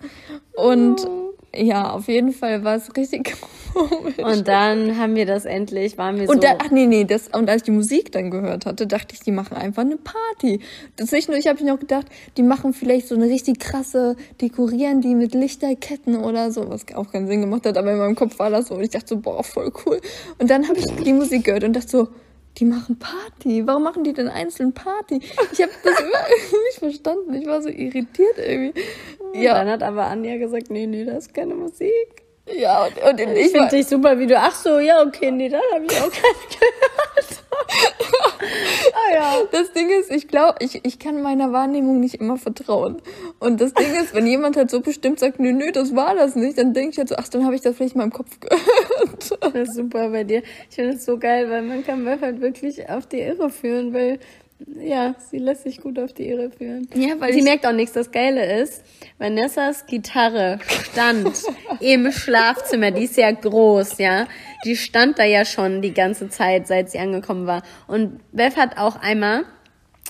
Und oh. ja, auf jeden Fall war es richtig (laughs) komisch. Und dann haben wir das endlich, waren wir und so. Da, ach nee, nee, das, und als ich die Musik dann gehört hatte, dachte ich, die machen einfach eine Party. Zwischendurch habe ich noch gedacht, die machen vielleicht so eine richtig krasse, dekorieren die mit Lichterketten oder so, was auch keinen Sinn gemacht hat, aber in meinem Kopf war das so und ich dachte so, boah, voll cool. Und dann habe ich die Musik gehört und dachte so, die machen Party. Warum machen die denn einzeln Party? Ich habe das überhaupt nicht verstanden. Ich war so irritiert irgendwie. Ja. Dann hat aber Anja gesagt, nee, nee, das ist keine Musik. Ja, und, und ich, ich finde dich super, wie du, ach so, ja, okay, nee, dann habe ich auch (laughs) keine gehört. (laughs) ah ja. das Ding ist, ich glaube, ich, ich kann meiner Wahrnehmung nicht immer vertrauen. Und das Ding ist, wenn jemand halt so bestimmt sagt, nö, nö, das war das nicht, dann denke ich halt so, ach, dann habe ich das vielleicht mal im Kopf gehört. Das ist super bei dir. Ich finde es so geil, weil man kann Beth halt wirklich auf die Irre führen, weil ja, sie lässt sich gut auf die Irre führen. Ja, weil sie merkt auch nichts. Das Geile ist, Vanessas Gitarre stand (laughs) im Schlafzimmer. Die ist ja groß, ja. Die stand da ja schon die ganze Zeit, seit sie angekommen war. Und Beth hat auch einmal,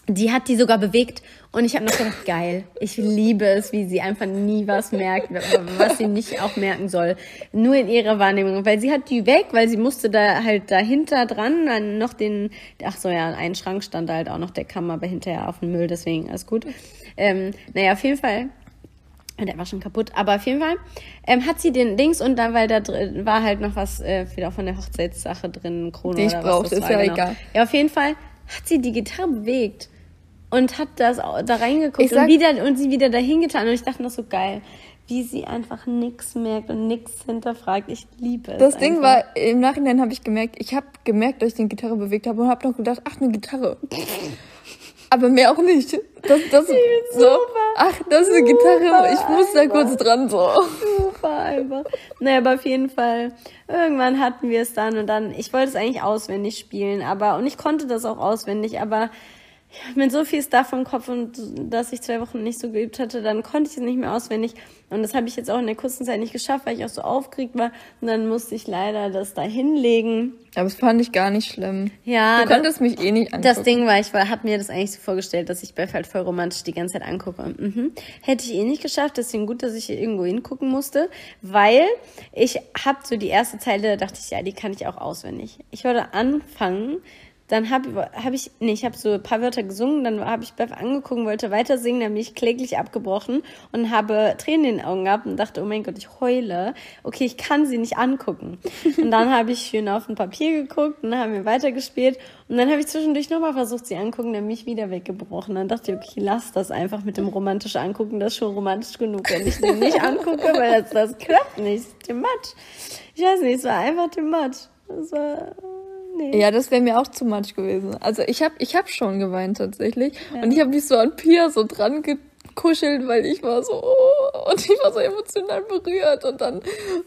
die hat die sogar bewegt und ich habe noch gedacht, geil. Ich liebe es, wie sie einfach nie was merkt, was sie nicht auch merken soll. Nur in ihrer Wahrnehmung. Weil sie hat die weg, weil sie musste da halt dahinter dran, dann noch den, ach so, ja, ein Schrank stand da halt auch noch, der kam aber hinterher auf den Müll, deswegen alles gut. Ähm, naja, auf jeden Fall der war schon kaputt, aber auf jeden Fall ähm, hat sie den Dings und dann, weil da drin war halt noch was äh, wieder von der Hochzeitssache drin, Krone Die ich oder brauch, was das ist ja genau. egal. Ja, auf jeden Fall hat sie die Gitarre bewegt und hat das da reingeguckt sag, und wieder und sie wieder dahin getan und ich dachte noch so geil, wie sie einfach nichts merkt und nichts hinterfragt. Ich liebe es. Das Ding war im Nachhinein habe ich gemerkt, ich habe gemerkt, dass ich die Gitarre bewegt habe und habe noch gedacht, ach eine Gitarre. Aber mehr auch nicht. Das, das, so, super. ach, das ist eine Gitarre. Ich muss da kurz dran so. Super einfach. Naja, aber auf jeden Fall. Irgendwann hatten wir es dann und dann. Ich wollte es eigentlich auswendig spielen, aber und ich konnte das auch auswendig, aber ja, mit so viel Stuff im Kopf und dass ich zwei Wochen nicht so geübt hatte, dann konnte ich es nicht mehr auswendig. Und das habe ich jetzt auch in der kurzen Zeit nicht geschafft, weil ich auch so aufgeregt war. Und dann musste ich leider das da hinlegen. Aber das fand ich gar nicht schlimm. Ja. Du konntest mich eh nicht angucken. Das Ding war, ich war, habe mir das eigentlich so vorgestellt, dass ich Beth halt voll romantisch die ganze Zeit angucke. Mhm. Hätte ich eh nicht geschafft, deswegen gut, dass ich hier irgendwo hingucken musste, weil ich habe so die erste Zeile, da dachte ich, ja, die kann ich auch auswendig. Ich würde anfangen, dann habe hab ich, nee, ich habe so ein paar Wörter gesungen, dann habe ich Beth angeguckt, wollte weiter singen, dann bin ich kläglich abgebrochen und habe Tränen in den Augen gehabt und dachte, oh mein Gott, ich heule. Okay, ich kann sie nicht angucken. Und dann habe ich schön auf ein Papier geguckt und dann haben wir weitergespielt und dann habe ich zwischendurch nochmal versucht, sie angucken, dann bin ich wieder weggebrochen. Dann dachte ich, okay, lass das einfach mit dem romantischen Angucken, das ist schon romantisch genug, wenn ich den nicht angucke, weil das, das klappt nicht, too much. Ich weiß nicht, es war einfach too much. Das war Nee. Ja, das wäre mir auch zu much gewesen. Also ich habe ich hab schon geweint tatsächlich. Ja. Und ich habe mich so an Pia so dran gekuschelt, weil ich war so oh, (laughs) und ich war so emotional berührt und dann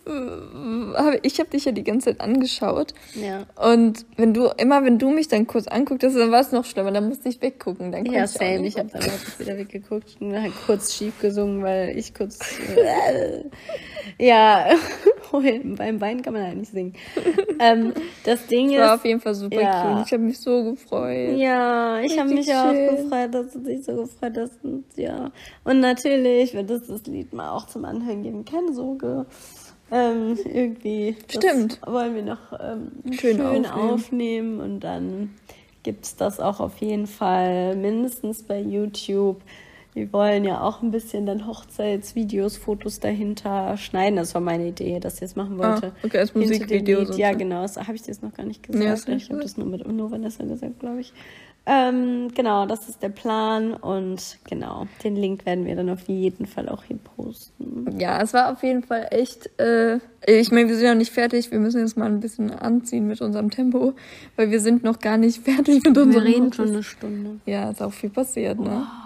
äh, habe ich habe dich ja die ganze Zeit angeschaut. Ja. Und wenn du immer wenn du mich dann kurz anguckt, dann war es noch schlimmer, dann musste ich weggucken, dann Ja, same, ich habe dann auch wieder weggeguckt und halt kurz schief gesungen, weil ich kurz äh, (laughs) ja, (laughs) beim Bein kann man halt nicht singen. ähm, das Ding das ist. war auf jeden Fall super ja. cute. Ich habe mich so gefreut. Ja, ich habe mich schön. auch gefreut, dass du dich so gefreut hast. Und, ja. Und natürlich wird es das Lied mal auch zum Anhören geben. Keine Sorge. Ähm, irgendwie. Stimmt. wollen wir noch ähm, schön, schön aufnehmen. aufnehmen und dann gibt's das auch auf jeden Fall mindestens bei YouTube wir wollen ja auch ein bisschen dann Hochzeitsvideos, Fotos dahinter schneiden. Das war meine Idee, dass ich das machen ah, wollte. Ah, okay, als Musikvideo. Ja, genau. Das habe ich dir das noch gar nicht gesagt. Ja, ich habe das nur mit nur Vanessa gesagt, glaube ich. Ähm, genau, das ist der Plan und genau, den Link werden wir dann auf jeden Fall auch hier posten. Ja, es war auf jeden Fall echt, äh, ich meine, wir sind ja noch nicht fertig, wir müssen jetzt mal ein bisschen anziehen mit unserem Tempo, weil wir sind noch gar nicht (laughs) fertig mit unserem Wir reden schon eine Stunde. Ja, ist auch viel passiert, ne? Wow.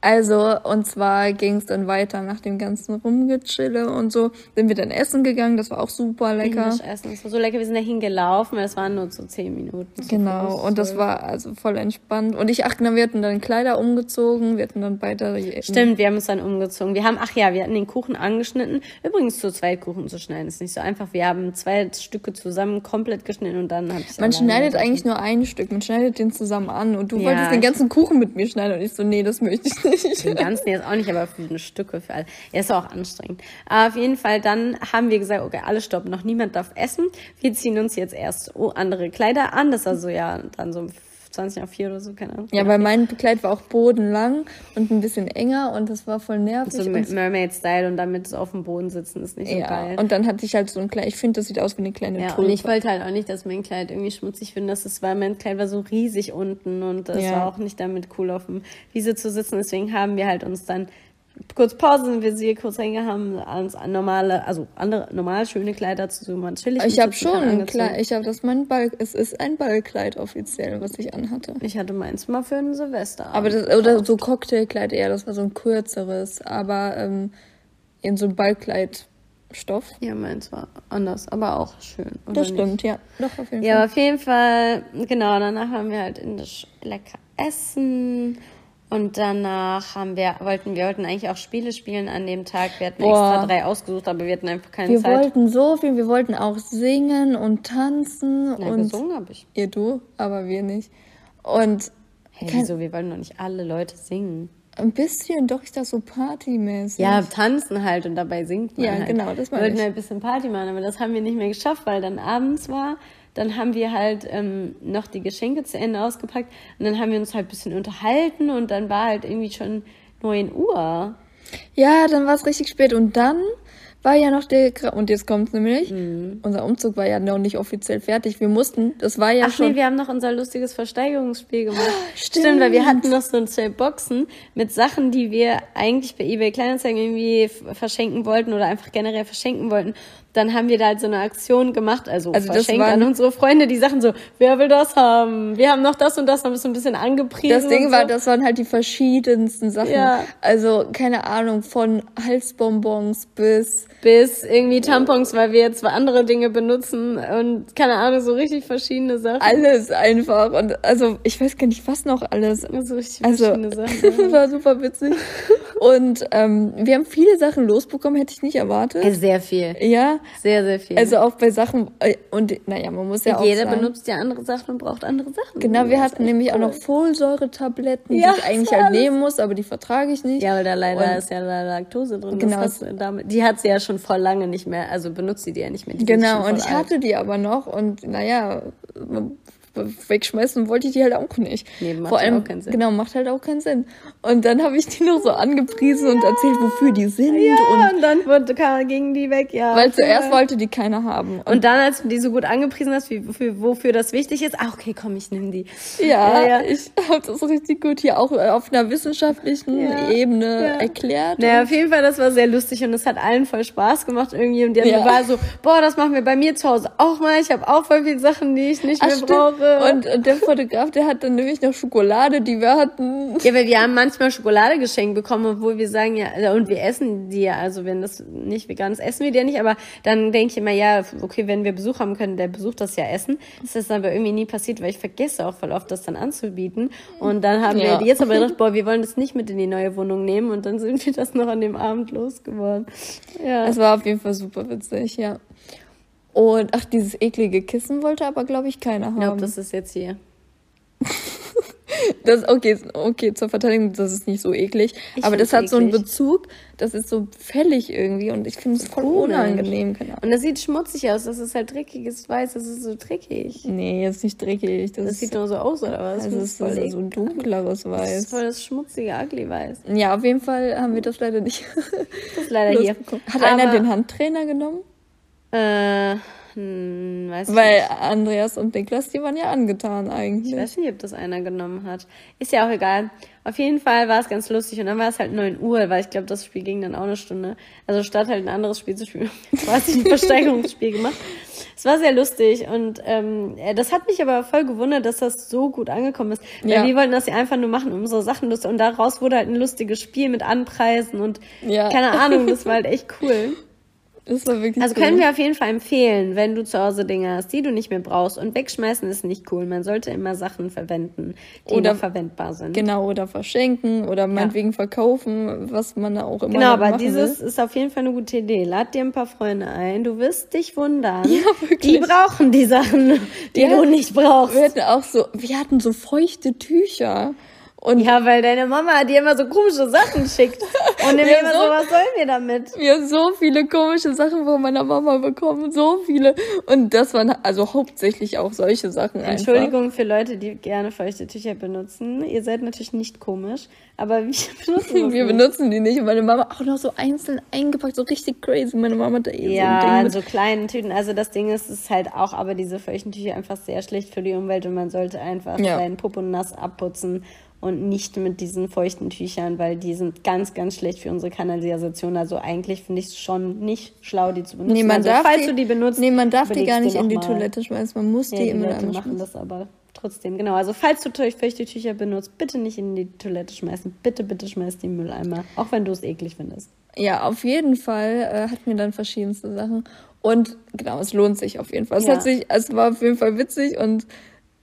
Also, und zwar ging es dann weiter nach dem ganzen Rumgechille und so. Sind wir dann essen gegangen, das war auch super lecker. Indisch essen, das war so lecker. Wir sind dahin gelaufen, weil das waren nur so zehn Minuten. Genau, Fuß, und das war also voll entspannt. Und ich, ach genau, wir hatten dann Kleider umgezogen, wir hatten dann weiter. Stimmt, wir haben uns dann umgezogen. Wir haben, ach ja, wir hatten den Kuchen angeschnitten. Übrigens, zu zweit Kuchen zu schneiden ist nicht so einfach. Wir haben zwei Stücke zusammen komplett geschnitten und dann habe ich Man schneidet eigentlich nur ein Stück, man schneidet den zusammen an. Und du ja, wolltest den ganzen Kuchen mit mir schneiden und ich so, nee, das möchte ich nicht nicht. (laughs) Den ganzen jetzt auch nicht, aber für Stücke für alle. Ja, ist auch anstrengend. Aber auf jeden Fall, dann haben wir gesagt, okay, alle stoppen, noch niemand darf essen. Wir ziehen uns jetzt erst andere Kleider an. Das ist also ja dann so 20 auf 4 oder so, keine Ahnung. Ja, weil mein Kleid war auch bodenlang und ein bisschen enger und das war voll nervig. So Mermaid-Style und damit so auf dem Boden sitzen ist nicht so ja, geil. Und dann hatte ich halt so ein Kleid, ich finde, das sieht aus wie eine kleine Ja, Tulpe. und ich wollte halt auch nicht, dass mein Kleid irgendwie schmutzig finde, dass es war, mein Kleid war so riesig unten und das ja. war auch nicht damit cool auf dem Wiese zu sitzen. Deswegen haben wir halt uns dann kurz Pause, sind wir sie kurz reingehauen, uns normale, also andere, normal schöne Kleider zu suchen. Chillig ich habe schon ein Kleid, ich habe das mein Ball, es ist ein Ballkleid offiziell, was ich anhatte. Ich hatte meins mal für ein Silvester. Aber das, oder so Cocktailkleid eher, das war so ein kürzeres, aber ähm, in so ein Ballkleidstoff. Ja, meins war anders, aber auch schön. Das stimmt, nicht? ja. Doch, auf jeden ja, Fall. Ja, auf jeden Fall, genau, danach haben wir halt indisch lecker essen und danach haben wir, wollten wir wollten eigentlich auch Spiele spielen an dem Tag. Wir hatten Boah. extra drei ausgesucht, aber wir hatten einfach keine wir Zeit. Wir wollten so viel, wir wollten auch singen und tanzen. Na, und gesungen habe ich. Ihr du, aber wir nicht. Und hey, wieso? Wir wollen doch nicht alle Leute singen. Ein bisschen, doch, ich dachte so partymäßig. Ja, tanzen halt und dabei singt man Ja, halt. genau, das war Wir wollten ein bisschen Party machen, aber das haben wir nicht mehr geschafft, weil dann abends war dann haben wir halt ähm, noch die Geschenke zu Ende ausgepackt und dann haben wir uns halt ein bisschen unterhalten und dann war halt irgendwie schon 9 Uhr. Ja, dann war es richtig spät und dann war ja noch der, und jetzt kommt nämlich, mhm. unser Umzug war ja noch nicht offiziell fertig. Wir mussten, das war ja Ach schon. nee, wir haben noch unser lustiges Versteigerungsspiel gemacht. Stimmt. Stimmt, weil wir hatten noch so zwei Boxen mit Sachen, die wir eigentlich bei eBay Kleinanzeigen irgendwie verschenken wollten oder einfach generell verschenken wollten dann haben wir da halt so eine Aktion gemacht, also, also verschenkt an unsere Freunde, die Sachen so, wer will das haben? Wir haben noch das und das, haben wir so ein bisschen angepriesen. Das Ding so. war, das waren halt die verschiedensten Sachen. Ja. Also, keine Ahnung, von Halsbonbons bis bis irgendwie Tampons, weil wir jetzt zwei andere Dinge benutzen und keine Ahnung, so richtig verschiedene Sachen. Alles einfach und also ich weiß gar nicht, was noch alles. Also richtig also, verschiedene Sachen. (laughs) das war super witzig. (laughs) Und ähm, wir haben viele Sachen losbekommen, hätte ich nicht erwartet. Sehr viel. Ja. Sehr, sehr viel. Also auch bei Sachen, äh, und naja, man muss ja Jeder auch Jeder benutzt ja andere Sachen und braucht andere Sachen. Genau, wir hatten nämlich cool. auch noch Folsäure-Tabletten, ja, die ich eigentlich halt nehmen muss, aber die vertrage ich nicht. Ja, weil da leider und ist ja Laktose drin. Genau. Das damit, die hat sie ja schon voll lange nicht mehr, also benutzt sie die ja nicht mehr. Die genau, und ich hatte die aber noch und naja, wegschmeißen wollte ich die halt auch nicht. Nee, macht Vor allem, auch keinen Sinn. Genau, macht halt auch keinen Sinn. Und dann habe ich die noch so angepriesen ja. und erzählt, wofür die sind. Ja, und, und dann wurde, gingen die weg, ja. Weil zuerst wollte die keiner haben. Und, und, dann, als du die so gut angepriesen hast, wie, wofür, wofür das wichtig ist, ah, okay, komm, ich nehme die. Ja, ja, ich habe das richtig gut hier auch auf einer wissenschaftlichen ja. Ebene erklärt. Naja, auf jeden Fall, das war sehr lustig und es hat allen voll Spaß gemacht irgendwie. Und die ja. war so, boah, das machen wir bei mir zu Hause auch mal. Ich habe auch voll viele Sachen, die ich nicht Ach, mehr stimmt. brauche. Und, und der Fotograf, der hat dann nämlich noch Schokolade, die wir hatten. Ja, weil wir haben manchmal Schokolade geschenkt bekommen, obwohl wir sagen, ja, und wir essen die ja, also wenn das nicht vegan ist, essen wir die ja nicht, aber dann denke ich immer, ja, okay, wenn wir Besuch haben können, der Besuch das ja essen. Das ist aber irgendwie nie passiert, weil ich vergesse auch voll oft, das dann anzubieten. Und dann haben ja. wir jetzt aber gedacht, boah, wir wollen das nicht mit in die neue Wohnung nehmen und dann sind wir das noch an dem Abend losgeworden. Ja. Es war auf jeden Fall super witzig, ja. Und ach, dieses eklige Kissen wollte aber, glaube ich, keiner haben. Ich glaube, das ist jetzt hier. (laughs) das okay, okay, zur Verteidigung, das ist nicht so eklig. Ich aber das hat eklig. so einen Bezug, das ist so fällig irgendwie und ich finde es voll unangenehm. Genau. Und das sieht schmutzig aus, das ist halt dreckiges Weiß, das ist so dreckig. Nee, jetzt nicht dreckig. Das, das sieht nur so aus, oder was? Das, ist voll so ein dunkleres Weiß. Das ist voll das schmutzige, ugly Weiß. Ja, auf jeden Fall haben wir das leider nicht. Das ist leider (laughs) hier. Hat aber einer den Handtrainer genommen? Äh, hm, weiß Weil nicht. Andreas und Niklas, die waren ja angetan eigentlich. Ich weiß nicht, ob das einer genommen hat. Ist ja auch egal. Auf jeden Fall war es ganz lustig und dann war es halt 9 Uhr, weil ich glaube, das Spiel ging dann auch eine Stunde. Also statt halt ein anderes Spiel zu spielen, (laughs) quasi ein (laughs) Versteigerungsspiel gemacht. Es war sehr lustig und ähm, das hat mich aber voll gewundert, dass das so gut angekommen ist. Weil ja. wir wollten das ja einfach nur machen, um unsere Sachen lustig und daraus wurde halt ein lustiges Spiel mit Anpreisen und ja. keine Ahnung, das war halt (laughs) echt cool. Das war wirklich Also cool. können wir auf jeden Fall empfehlen, wenn du zu Hause Dinge hast, die du nicht mehr brauchst und wegschmeißen ist nicht cool. Man sollte immer Sachen verwenden, die oder, noch verwendbar sind. Genau, oder verschenken oder meinetwegen ja. verkaufen, was man da auch immer Genau, aber dieses will. ist auf jeden Fall eine gute Idee. Lad dir ein paar Freunde ein, du wirst dich wundern. (laughs) Ja, wirklich. Die brauchen die Sachen, die ja, du nicht brauchst. Wir hatten auch so, wir hatten so feuchte Tücher. Und ja, weil deine Mama dir immer so komische Sachen schickt. Und immer so, so, was sollen wir damit? Wir haben so viele komische Sachen von meiner Mama bekommen, so viele. Und das waren also hauptsächlich auch solche Sachen. Entschuldigung einfach. für Leute, die gerne feuchte Tücher benutzen. Ihr seid natürlich nicht komisch, aber wir (laughs) benutzen Wir nicht. benutzen die nicht. Und meine Mama auch noch so einzeln eingepackt, so richtig crazy. Meine Mama hat da eh ja, so ein Ding mit. so kleinen Tüten. Also das Ding ist, es ist halt auch, aber diese feuchten Tücher einfach sehr schlecht für die Umwelt und man sollte einfach ja. seinen Popo nass abputzen und nicht mit diesen feuchten Tüchern, weil die sind ganz, ganz schlecht für unsere Kanalisation. Also eigentlich finde ich es schon nicht schlau, die zu benutzen. Nee, man also, darf falls die, du die benutzt, nee, man darf die gar nicht in die Toilette schmeißen. Man muss ja, die, die im Leute machen das aber trotzdem. Genau, also falls du feuchte Tücher benutzt, bitte nicht in die Toilette schmeißen. Bitte, bitte schmeiß die im Mülleimer, auch wenn du es eklig findest. Ja, auf jeden Fall äh, hatten wir dann verschiedenste Sachen. Und genau, es lohnt sich auf jeden Fall. Es, ja. hat sich, es war auf jeden Fall witzig und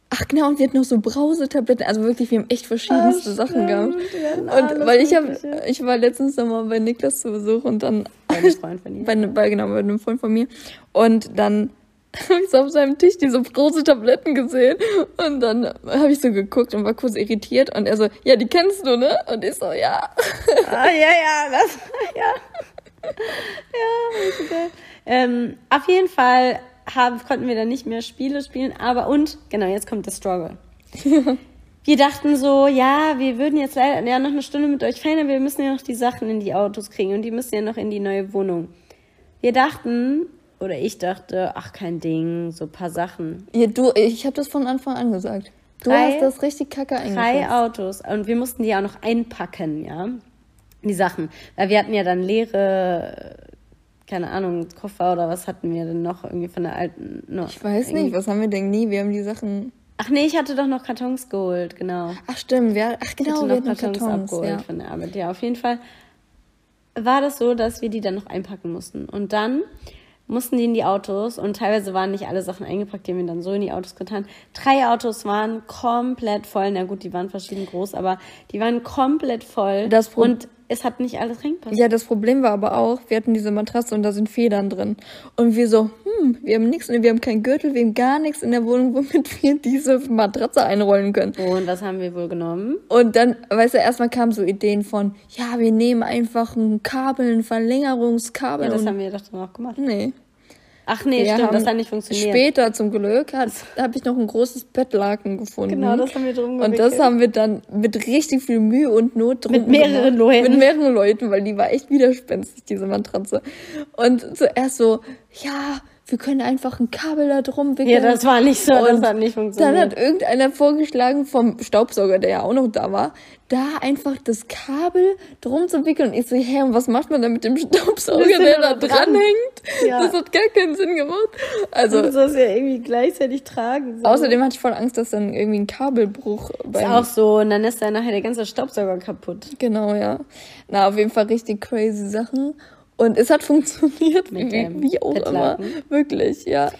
Ach genau, und wir hatten noch so Brausetabletten. Also wirklich, wir haben echt verschiedenste Ach, Sachen gehabt. Und weil ich habe, ich war letztens noch mal bei Niklas zu Besuch und dann bei einem Freund von (laughs) ihr. bei, bei, genau, bei einem Freund von mir. Und dann (laughs) habe ich so auf seinem Tisch diese Brausetabletten gesehen. Und dann habe ich so geguckt und war kurz irritiert. Und er so, ja, die kennst du, ne? Und ich so, ja. Ah, ja, ja, das, ja. (laughs) Ja, geil. Ähm, auf jeden Fall haben, konnten wir dann nicht mehr Spiele spielen, aber und, genau, jetzt kommt der Struggle. (laughs) wir dachten so, ja, wir würden jetzt leider ja, noch eine Stunde mit euch feiern, aber wir müssen ja noch die Sachen in die Autos kriegen und die müssen ja noch in die neue Wohnung. Wir dachten, oder ich dachte, ach, kein Ding, so ein paar Sachen. Ja, du, ich habe das von Anfang an gesagt. Du drei, hast das richtig kacke eingeschätzt. Drei Autos und wir mussten die auch noch einpacken, ja, die Sachen. Weil wir hatten ja dann leere keine Ahnung, Koffer oder was hatten wir denn noch irgendwie von der alten. No, ich weiß nicht, was haben wir denn nie? Wir haben die Sachen. Ach nee, ich hatte doch noch Kartons geholt, genau. Ach stimmt, wir, ach genau, ich hatte noch Kartons, Kartons abgeholt ja. von der Arbeit. Ja, auf jeden Fall war das so, dass wir die dann noch einpacken mussten. Und dann mussten die in die Autos und teilweise waren nicht alle Sachen eingepackt, die haben wir dann so in die Autos getan. Drei Autos waren komplett voll. Na gut, die waren verschieden groß, aber die waren komplett voll. Das und es hat nicht alles reingepasst. Ja, das Problem war aber auch, wir hatten diese Matratze und da sind Federn drin. Und wir so, hm, wir haben nichts, wir haben keinen Gürtel, wir haben gar nichts in der Wohnung, (laughs) womit wir diese Matratze einrollen können. Und was haben wir wohl genommen? Und dann, weißt du, erstmal kamen so Ideen von, ja, wir nehmen einfach ein Kabel, ein Verlängerungskabel. Ja, das haben wir doch dann auch gemacht. Nee. Ach nee, wir stimmt, das hat nicht funktioniert. Später zum Glück habe ich noch ein großes Bettlaken gefunden. Genau, das haben wir drum gewickelt. Und das haben wir dann mit richtig viel Mühe und Not drum Mit mehreren gemacht. Leuten. Mit mehreren Leuten, weil die war echt widerspenstig, diese Matratze. Und zuerst so, ja, wir können einfach ein Kabel da drum wickeln. Ja, das war nicht so, und das hat nicht funktioniert. Dann hat irgendeiner vorgeschlagen vom Staubsauger, der ja auch noch da war, da einfach das Kabel drum zu wickeln. Und ich so, hä, und was macht man da mit dem Staubsauger, der da dran hängt? Ja. Das hat gar keinen Sinn gemacht. Also, du sollst ja irgendwie gleichzeitig tragen. So. Außerdem hatte ich voll Angst, dass dann irgendwie ein Kabelbruch bei Ist auch so, und dann ist dann nachher der ganze Staubsauger kaputt. Genau, ja. Na, auf jeden Fall richtig crazy Sachen. Und es hat funktioniert, wie, wie auch immer. Wirklich, ja.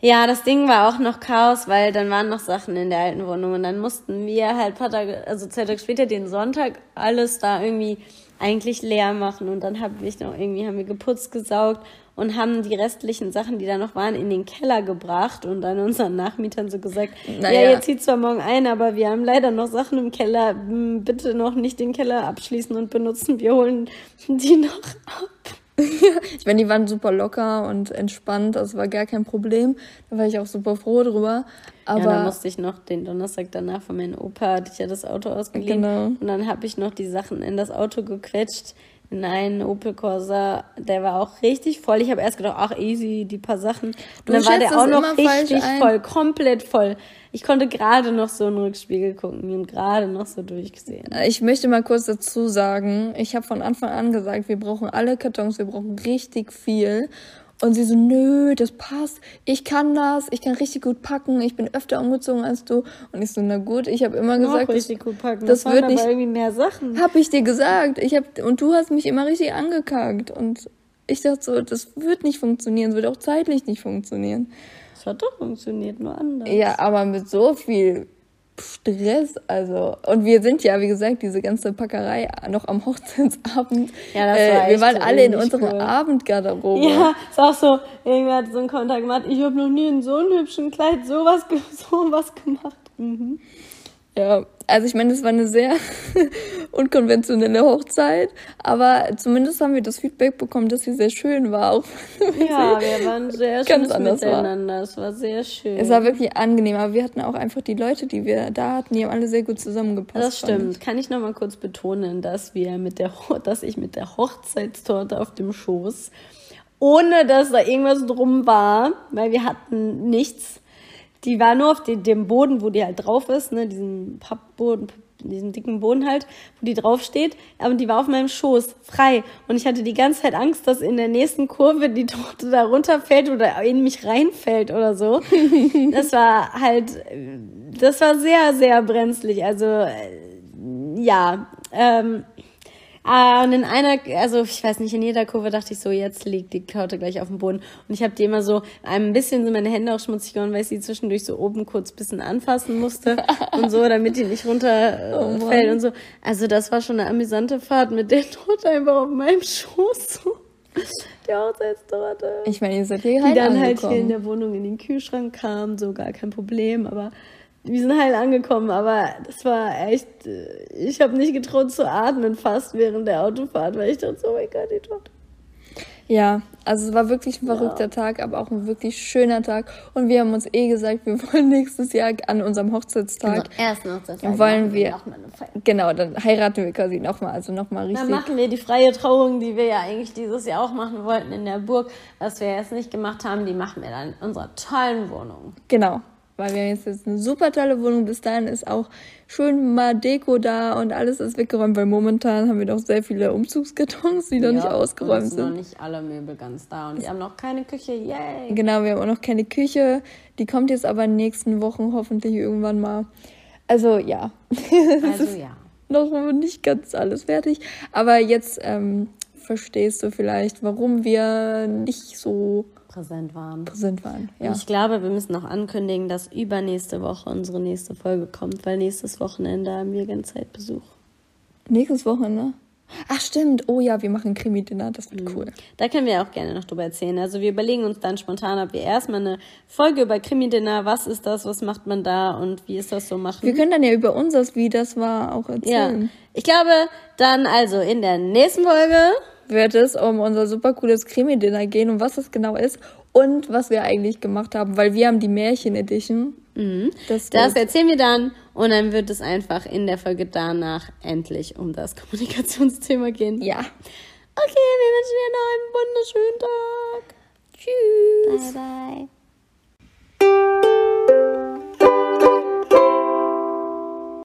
Ja, das Ding war auch noch Chaos, weil dann waren noch Sachen in der alten Wohnung und dann mussten wir halt paar Tage, also zwei Tage später den Sonntag alles da irgendwie eigentlich leer machen und dann habe ich noch irgendwie haben wir geputzt, gesaugt und haben die restlichen Sachen, die da noch waren, in den Keller gebracht und dann unseren Nachmietern so gesagt, naja. ja, jetzt zieht zwar morgen ein, aber wir haben leider noch Sachen im Keller, hm, bitte noch nicht den Keller abschließen und benutzen, wir holen die noch ab. (laughs) ich meine, die waren super locker und entspannt, das war gar kein Problem. Da war ich auch super froh drüber. Aber ja, dann musste ich noch den Donnerstag danach von meinem Opa, hatte ich ja das Auto ausgeliehen. Genau. Und dann habe ich noch die Sachen in das Auto gequetscht Nein, Opel Corsa, der war auch richtig voll. Ich habe erst gedacht, ach easy, die paar Sachen. Und du dann war der auch noch richtig voll, komplett voll. Ich konnte gerade noch so einen Rückspiegel gucken und gerade noch so durchgesehen. Ich möchte mal kurz dazu sagen, ich habe von Anfang an gesagt, wir brauchen alle Kartons, wir brauchen richtig viel. Und sie so, nö, das passt. Ich kann das. Ich kann richtig gut packen. Ich bin öfter umgezogen als du. Und ich so, na gut, ich habe immer gesagt, auch richtig gut packen. Das, das wird nicht. irgendwie mehr Sachen. Hab ich dir gesagt. Ich hab, und du hast mich immer richtig angekackt. Und ich dachte so, das wird nicht funktionieren. Es wird auch zeitlich nicht funktionieren. Es hat doch funktioniert, nur anders. Ja, aber mit so viel Stress, also und wir sind ja, wie gesagt, diese ganze Packerei noch am Hochzeitsabend. Ja, das war äh, Wir waren alle in unserer cool. Abendgarderobe. Ja, ist auch so. Irgendwer hat so einen Kontakt gemacht. Ich habe noch nie in so einem hübschen Kleid sowas, (laughs) sowas gemacht. Mhm. Ja, also ich meine, es war eine sehr (laughs) unkonventionelle Hochzeit, aber zumindest haben wir das Feedback bekommen, dass sie sehr schön war. Auch ja, wir waren sehr schön miteinander. War. Es war sehr schön. Es war wirklich angenehm, aber wir hatten auch einfach die Leute, die wir da hatten, die haben alle sehr gut zusammengepasst. Das stimmt. Kann ich noch mal kurz betonen, dass wir mit der, dass ich mit der Hochzeitstorte auf dem Schoß, ohne dass da irgendwas drum war, weil wir hatten nichts die war nur auf den, dem Boden, wo die halt drauf ist, ne, diesen Pappboden, diesem dicken Boden halt, wo die draufsteht. Aber die war auf meinem Schoß, frei. Und ich hatte die ganze Zeit Angst, dass in der nächsten Kurve die (laughs) Torte da runterfällt oder in mich reinfällt oder so. (laughs) das war halt, das war sehr, sehr brenzlig. Also, äh, ja, ähm, Ah, und in einer, also ich weiß nicht, in jeder Kurve dachte ich so, jetzt liegt die Kaute gleich auf dem Boden. Und ich habe die immer so, ein bisschen sind meine Hände auch schmutzig geworden, weil ich sie zwischendurch so oben kurz bisschen anfassen musste (laughs) und so, damit die nicht runterfällt äh, oh und so. Also das war schon eine amüsante Fahrt mit der Torte einfach auf meinem (laughs) Schoß. Der Hochzeitstorte. Ich meine, ihr seid hier Die dann halt hier in der Wohnung in den Kühlschrank kam, so gar kein Problem, aber wir sind heil angekommen, aber das war echt, äh, ich habe nicht getraut zu atmen fast während der Autofahrt, weil ich dachte so, oh mein Gott, die Tochter. Ja, also es war wirklich ein verrückter ja. Tag, aber auch ein wirklich schöner Tag. Und wir haben uns eh gesagt, wir wollen (laughs) nächstes Jahr an unserem Hochzeitstag. Unseren ersten Hochzeitstag. Wollen wir. Genau, dann heiraten wir quasi nochmal, also nochmal richtig. Dann machen wir die freie Trauung, die wir ja eigentlich dieses Jahr auch machen wollten in der Burg, was wir jetzt nicht gemacht haben, die machen wir dann in unserer tollen Wohnung. Genau weil wir haben jetzt eine super tolle Wohnung. Bis dahin ist auch schön mal Deko da und alles ist weggeräumt, weil momentan haben wir noch sehr viele Umzugskartons, die ja, noch nicht ausgeräumt sind. noch nicht alle Möbel ganz da und wir haben noch keine Küche. Yay! Genau, wir haben auch noch keine Küche. Die kommt jetzt aber in den nächsten Wochen hoffentlich irgendwann mal. Also ja. (laughs) Also ja. noch nicht ganz alles fertig. Aber jetzt ähm, verstehst du vielleicht, warum wir nicht so präsent waren. Präsent waren, ja. Und ich glaube, wir müssen noch ankündigen, dass übernächste Woche unsere nächste Folge kommt, weil nächstes Wochenende haben wir ganz Zeit Besuch. Nächstes Wochenende? Ach stimmt, oh ja, wir machen Krimi-Dinner, das wird mhm. cool. Da können wir auch gerne noch drüber erzählen. Also wir überlegen uns dann spontan, ob wir erstmal eine Folge über Krimi-Dinner, was ist das, was macht man da und wie ist das so machen. Wir können dann ja über unseres, wie das war, auch erzählen. Ja, ich glaube, dann also in der nächsten Folge wird es um unser super cooles Krimi-Dinner gehen und was das genau ist und was wir eigentlich gemacht haben, weil wir haben die Märchen-Edition. Mhm. Das, das erzählen wir dann und dann wird es einfach in der Folge danach endlich um das (laughs) Kommunikationsthema gehen. Ja. Okay, wir wünschen dir noch einen wunderschönen Tag. Tschüss. Bye, bye.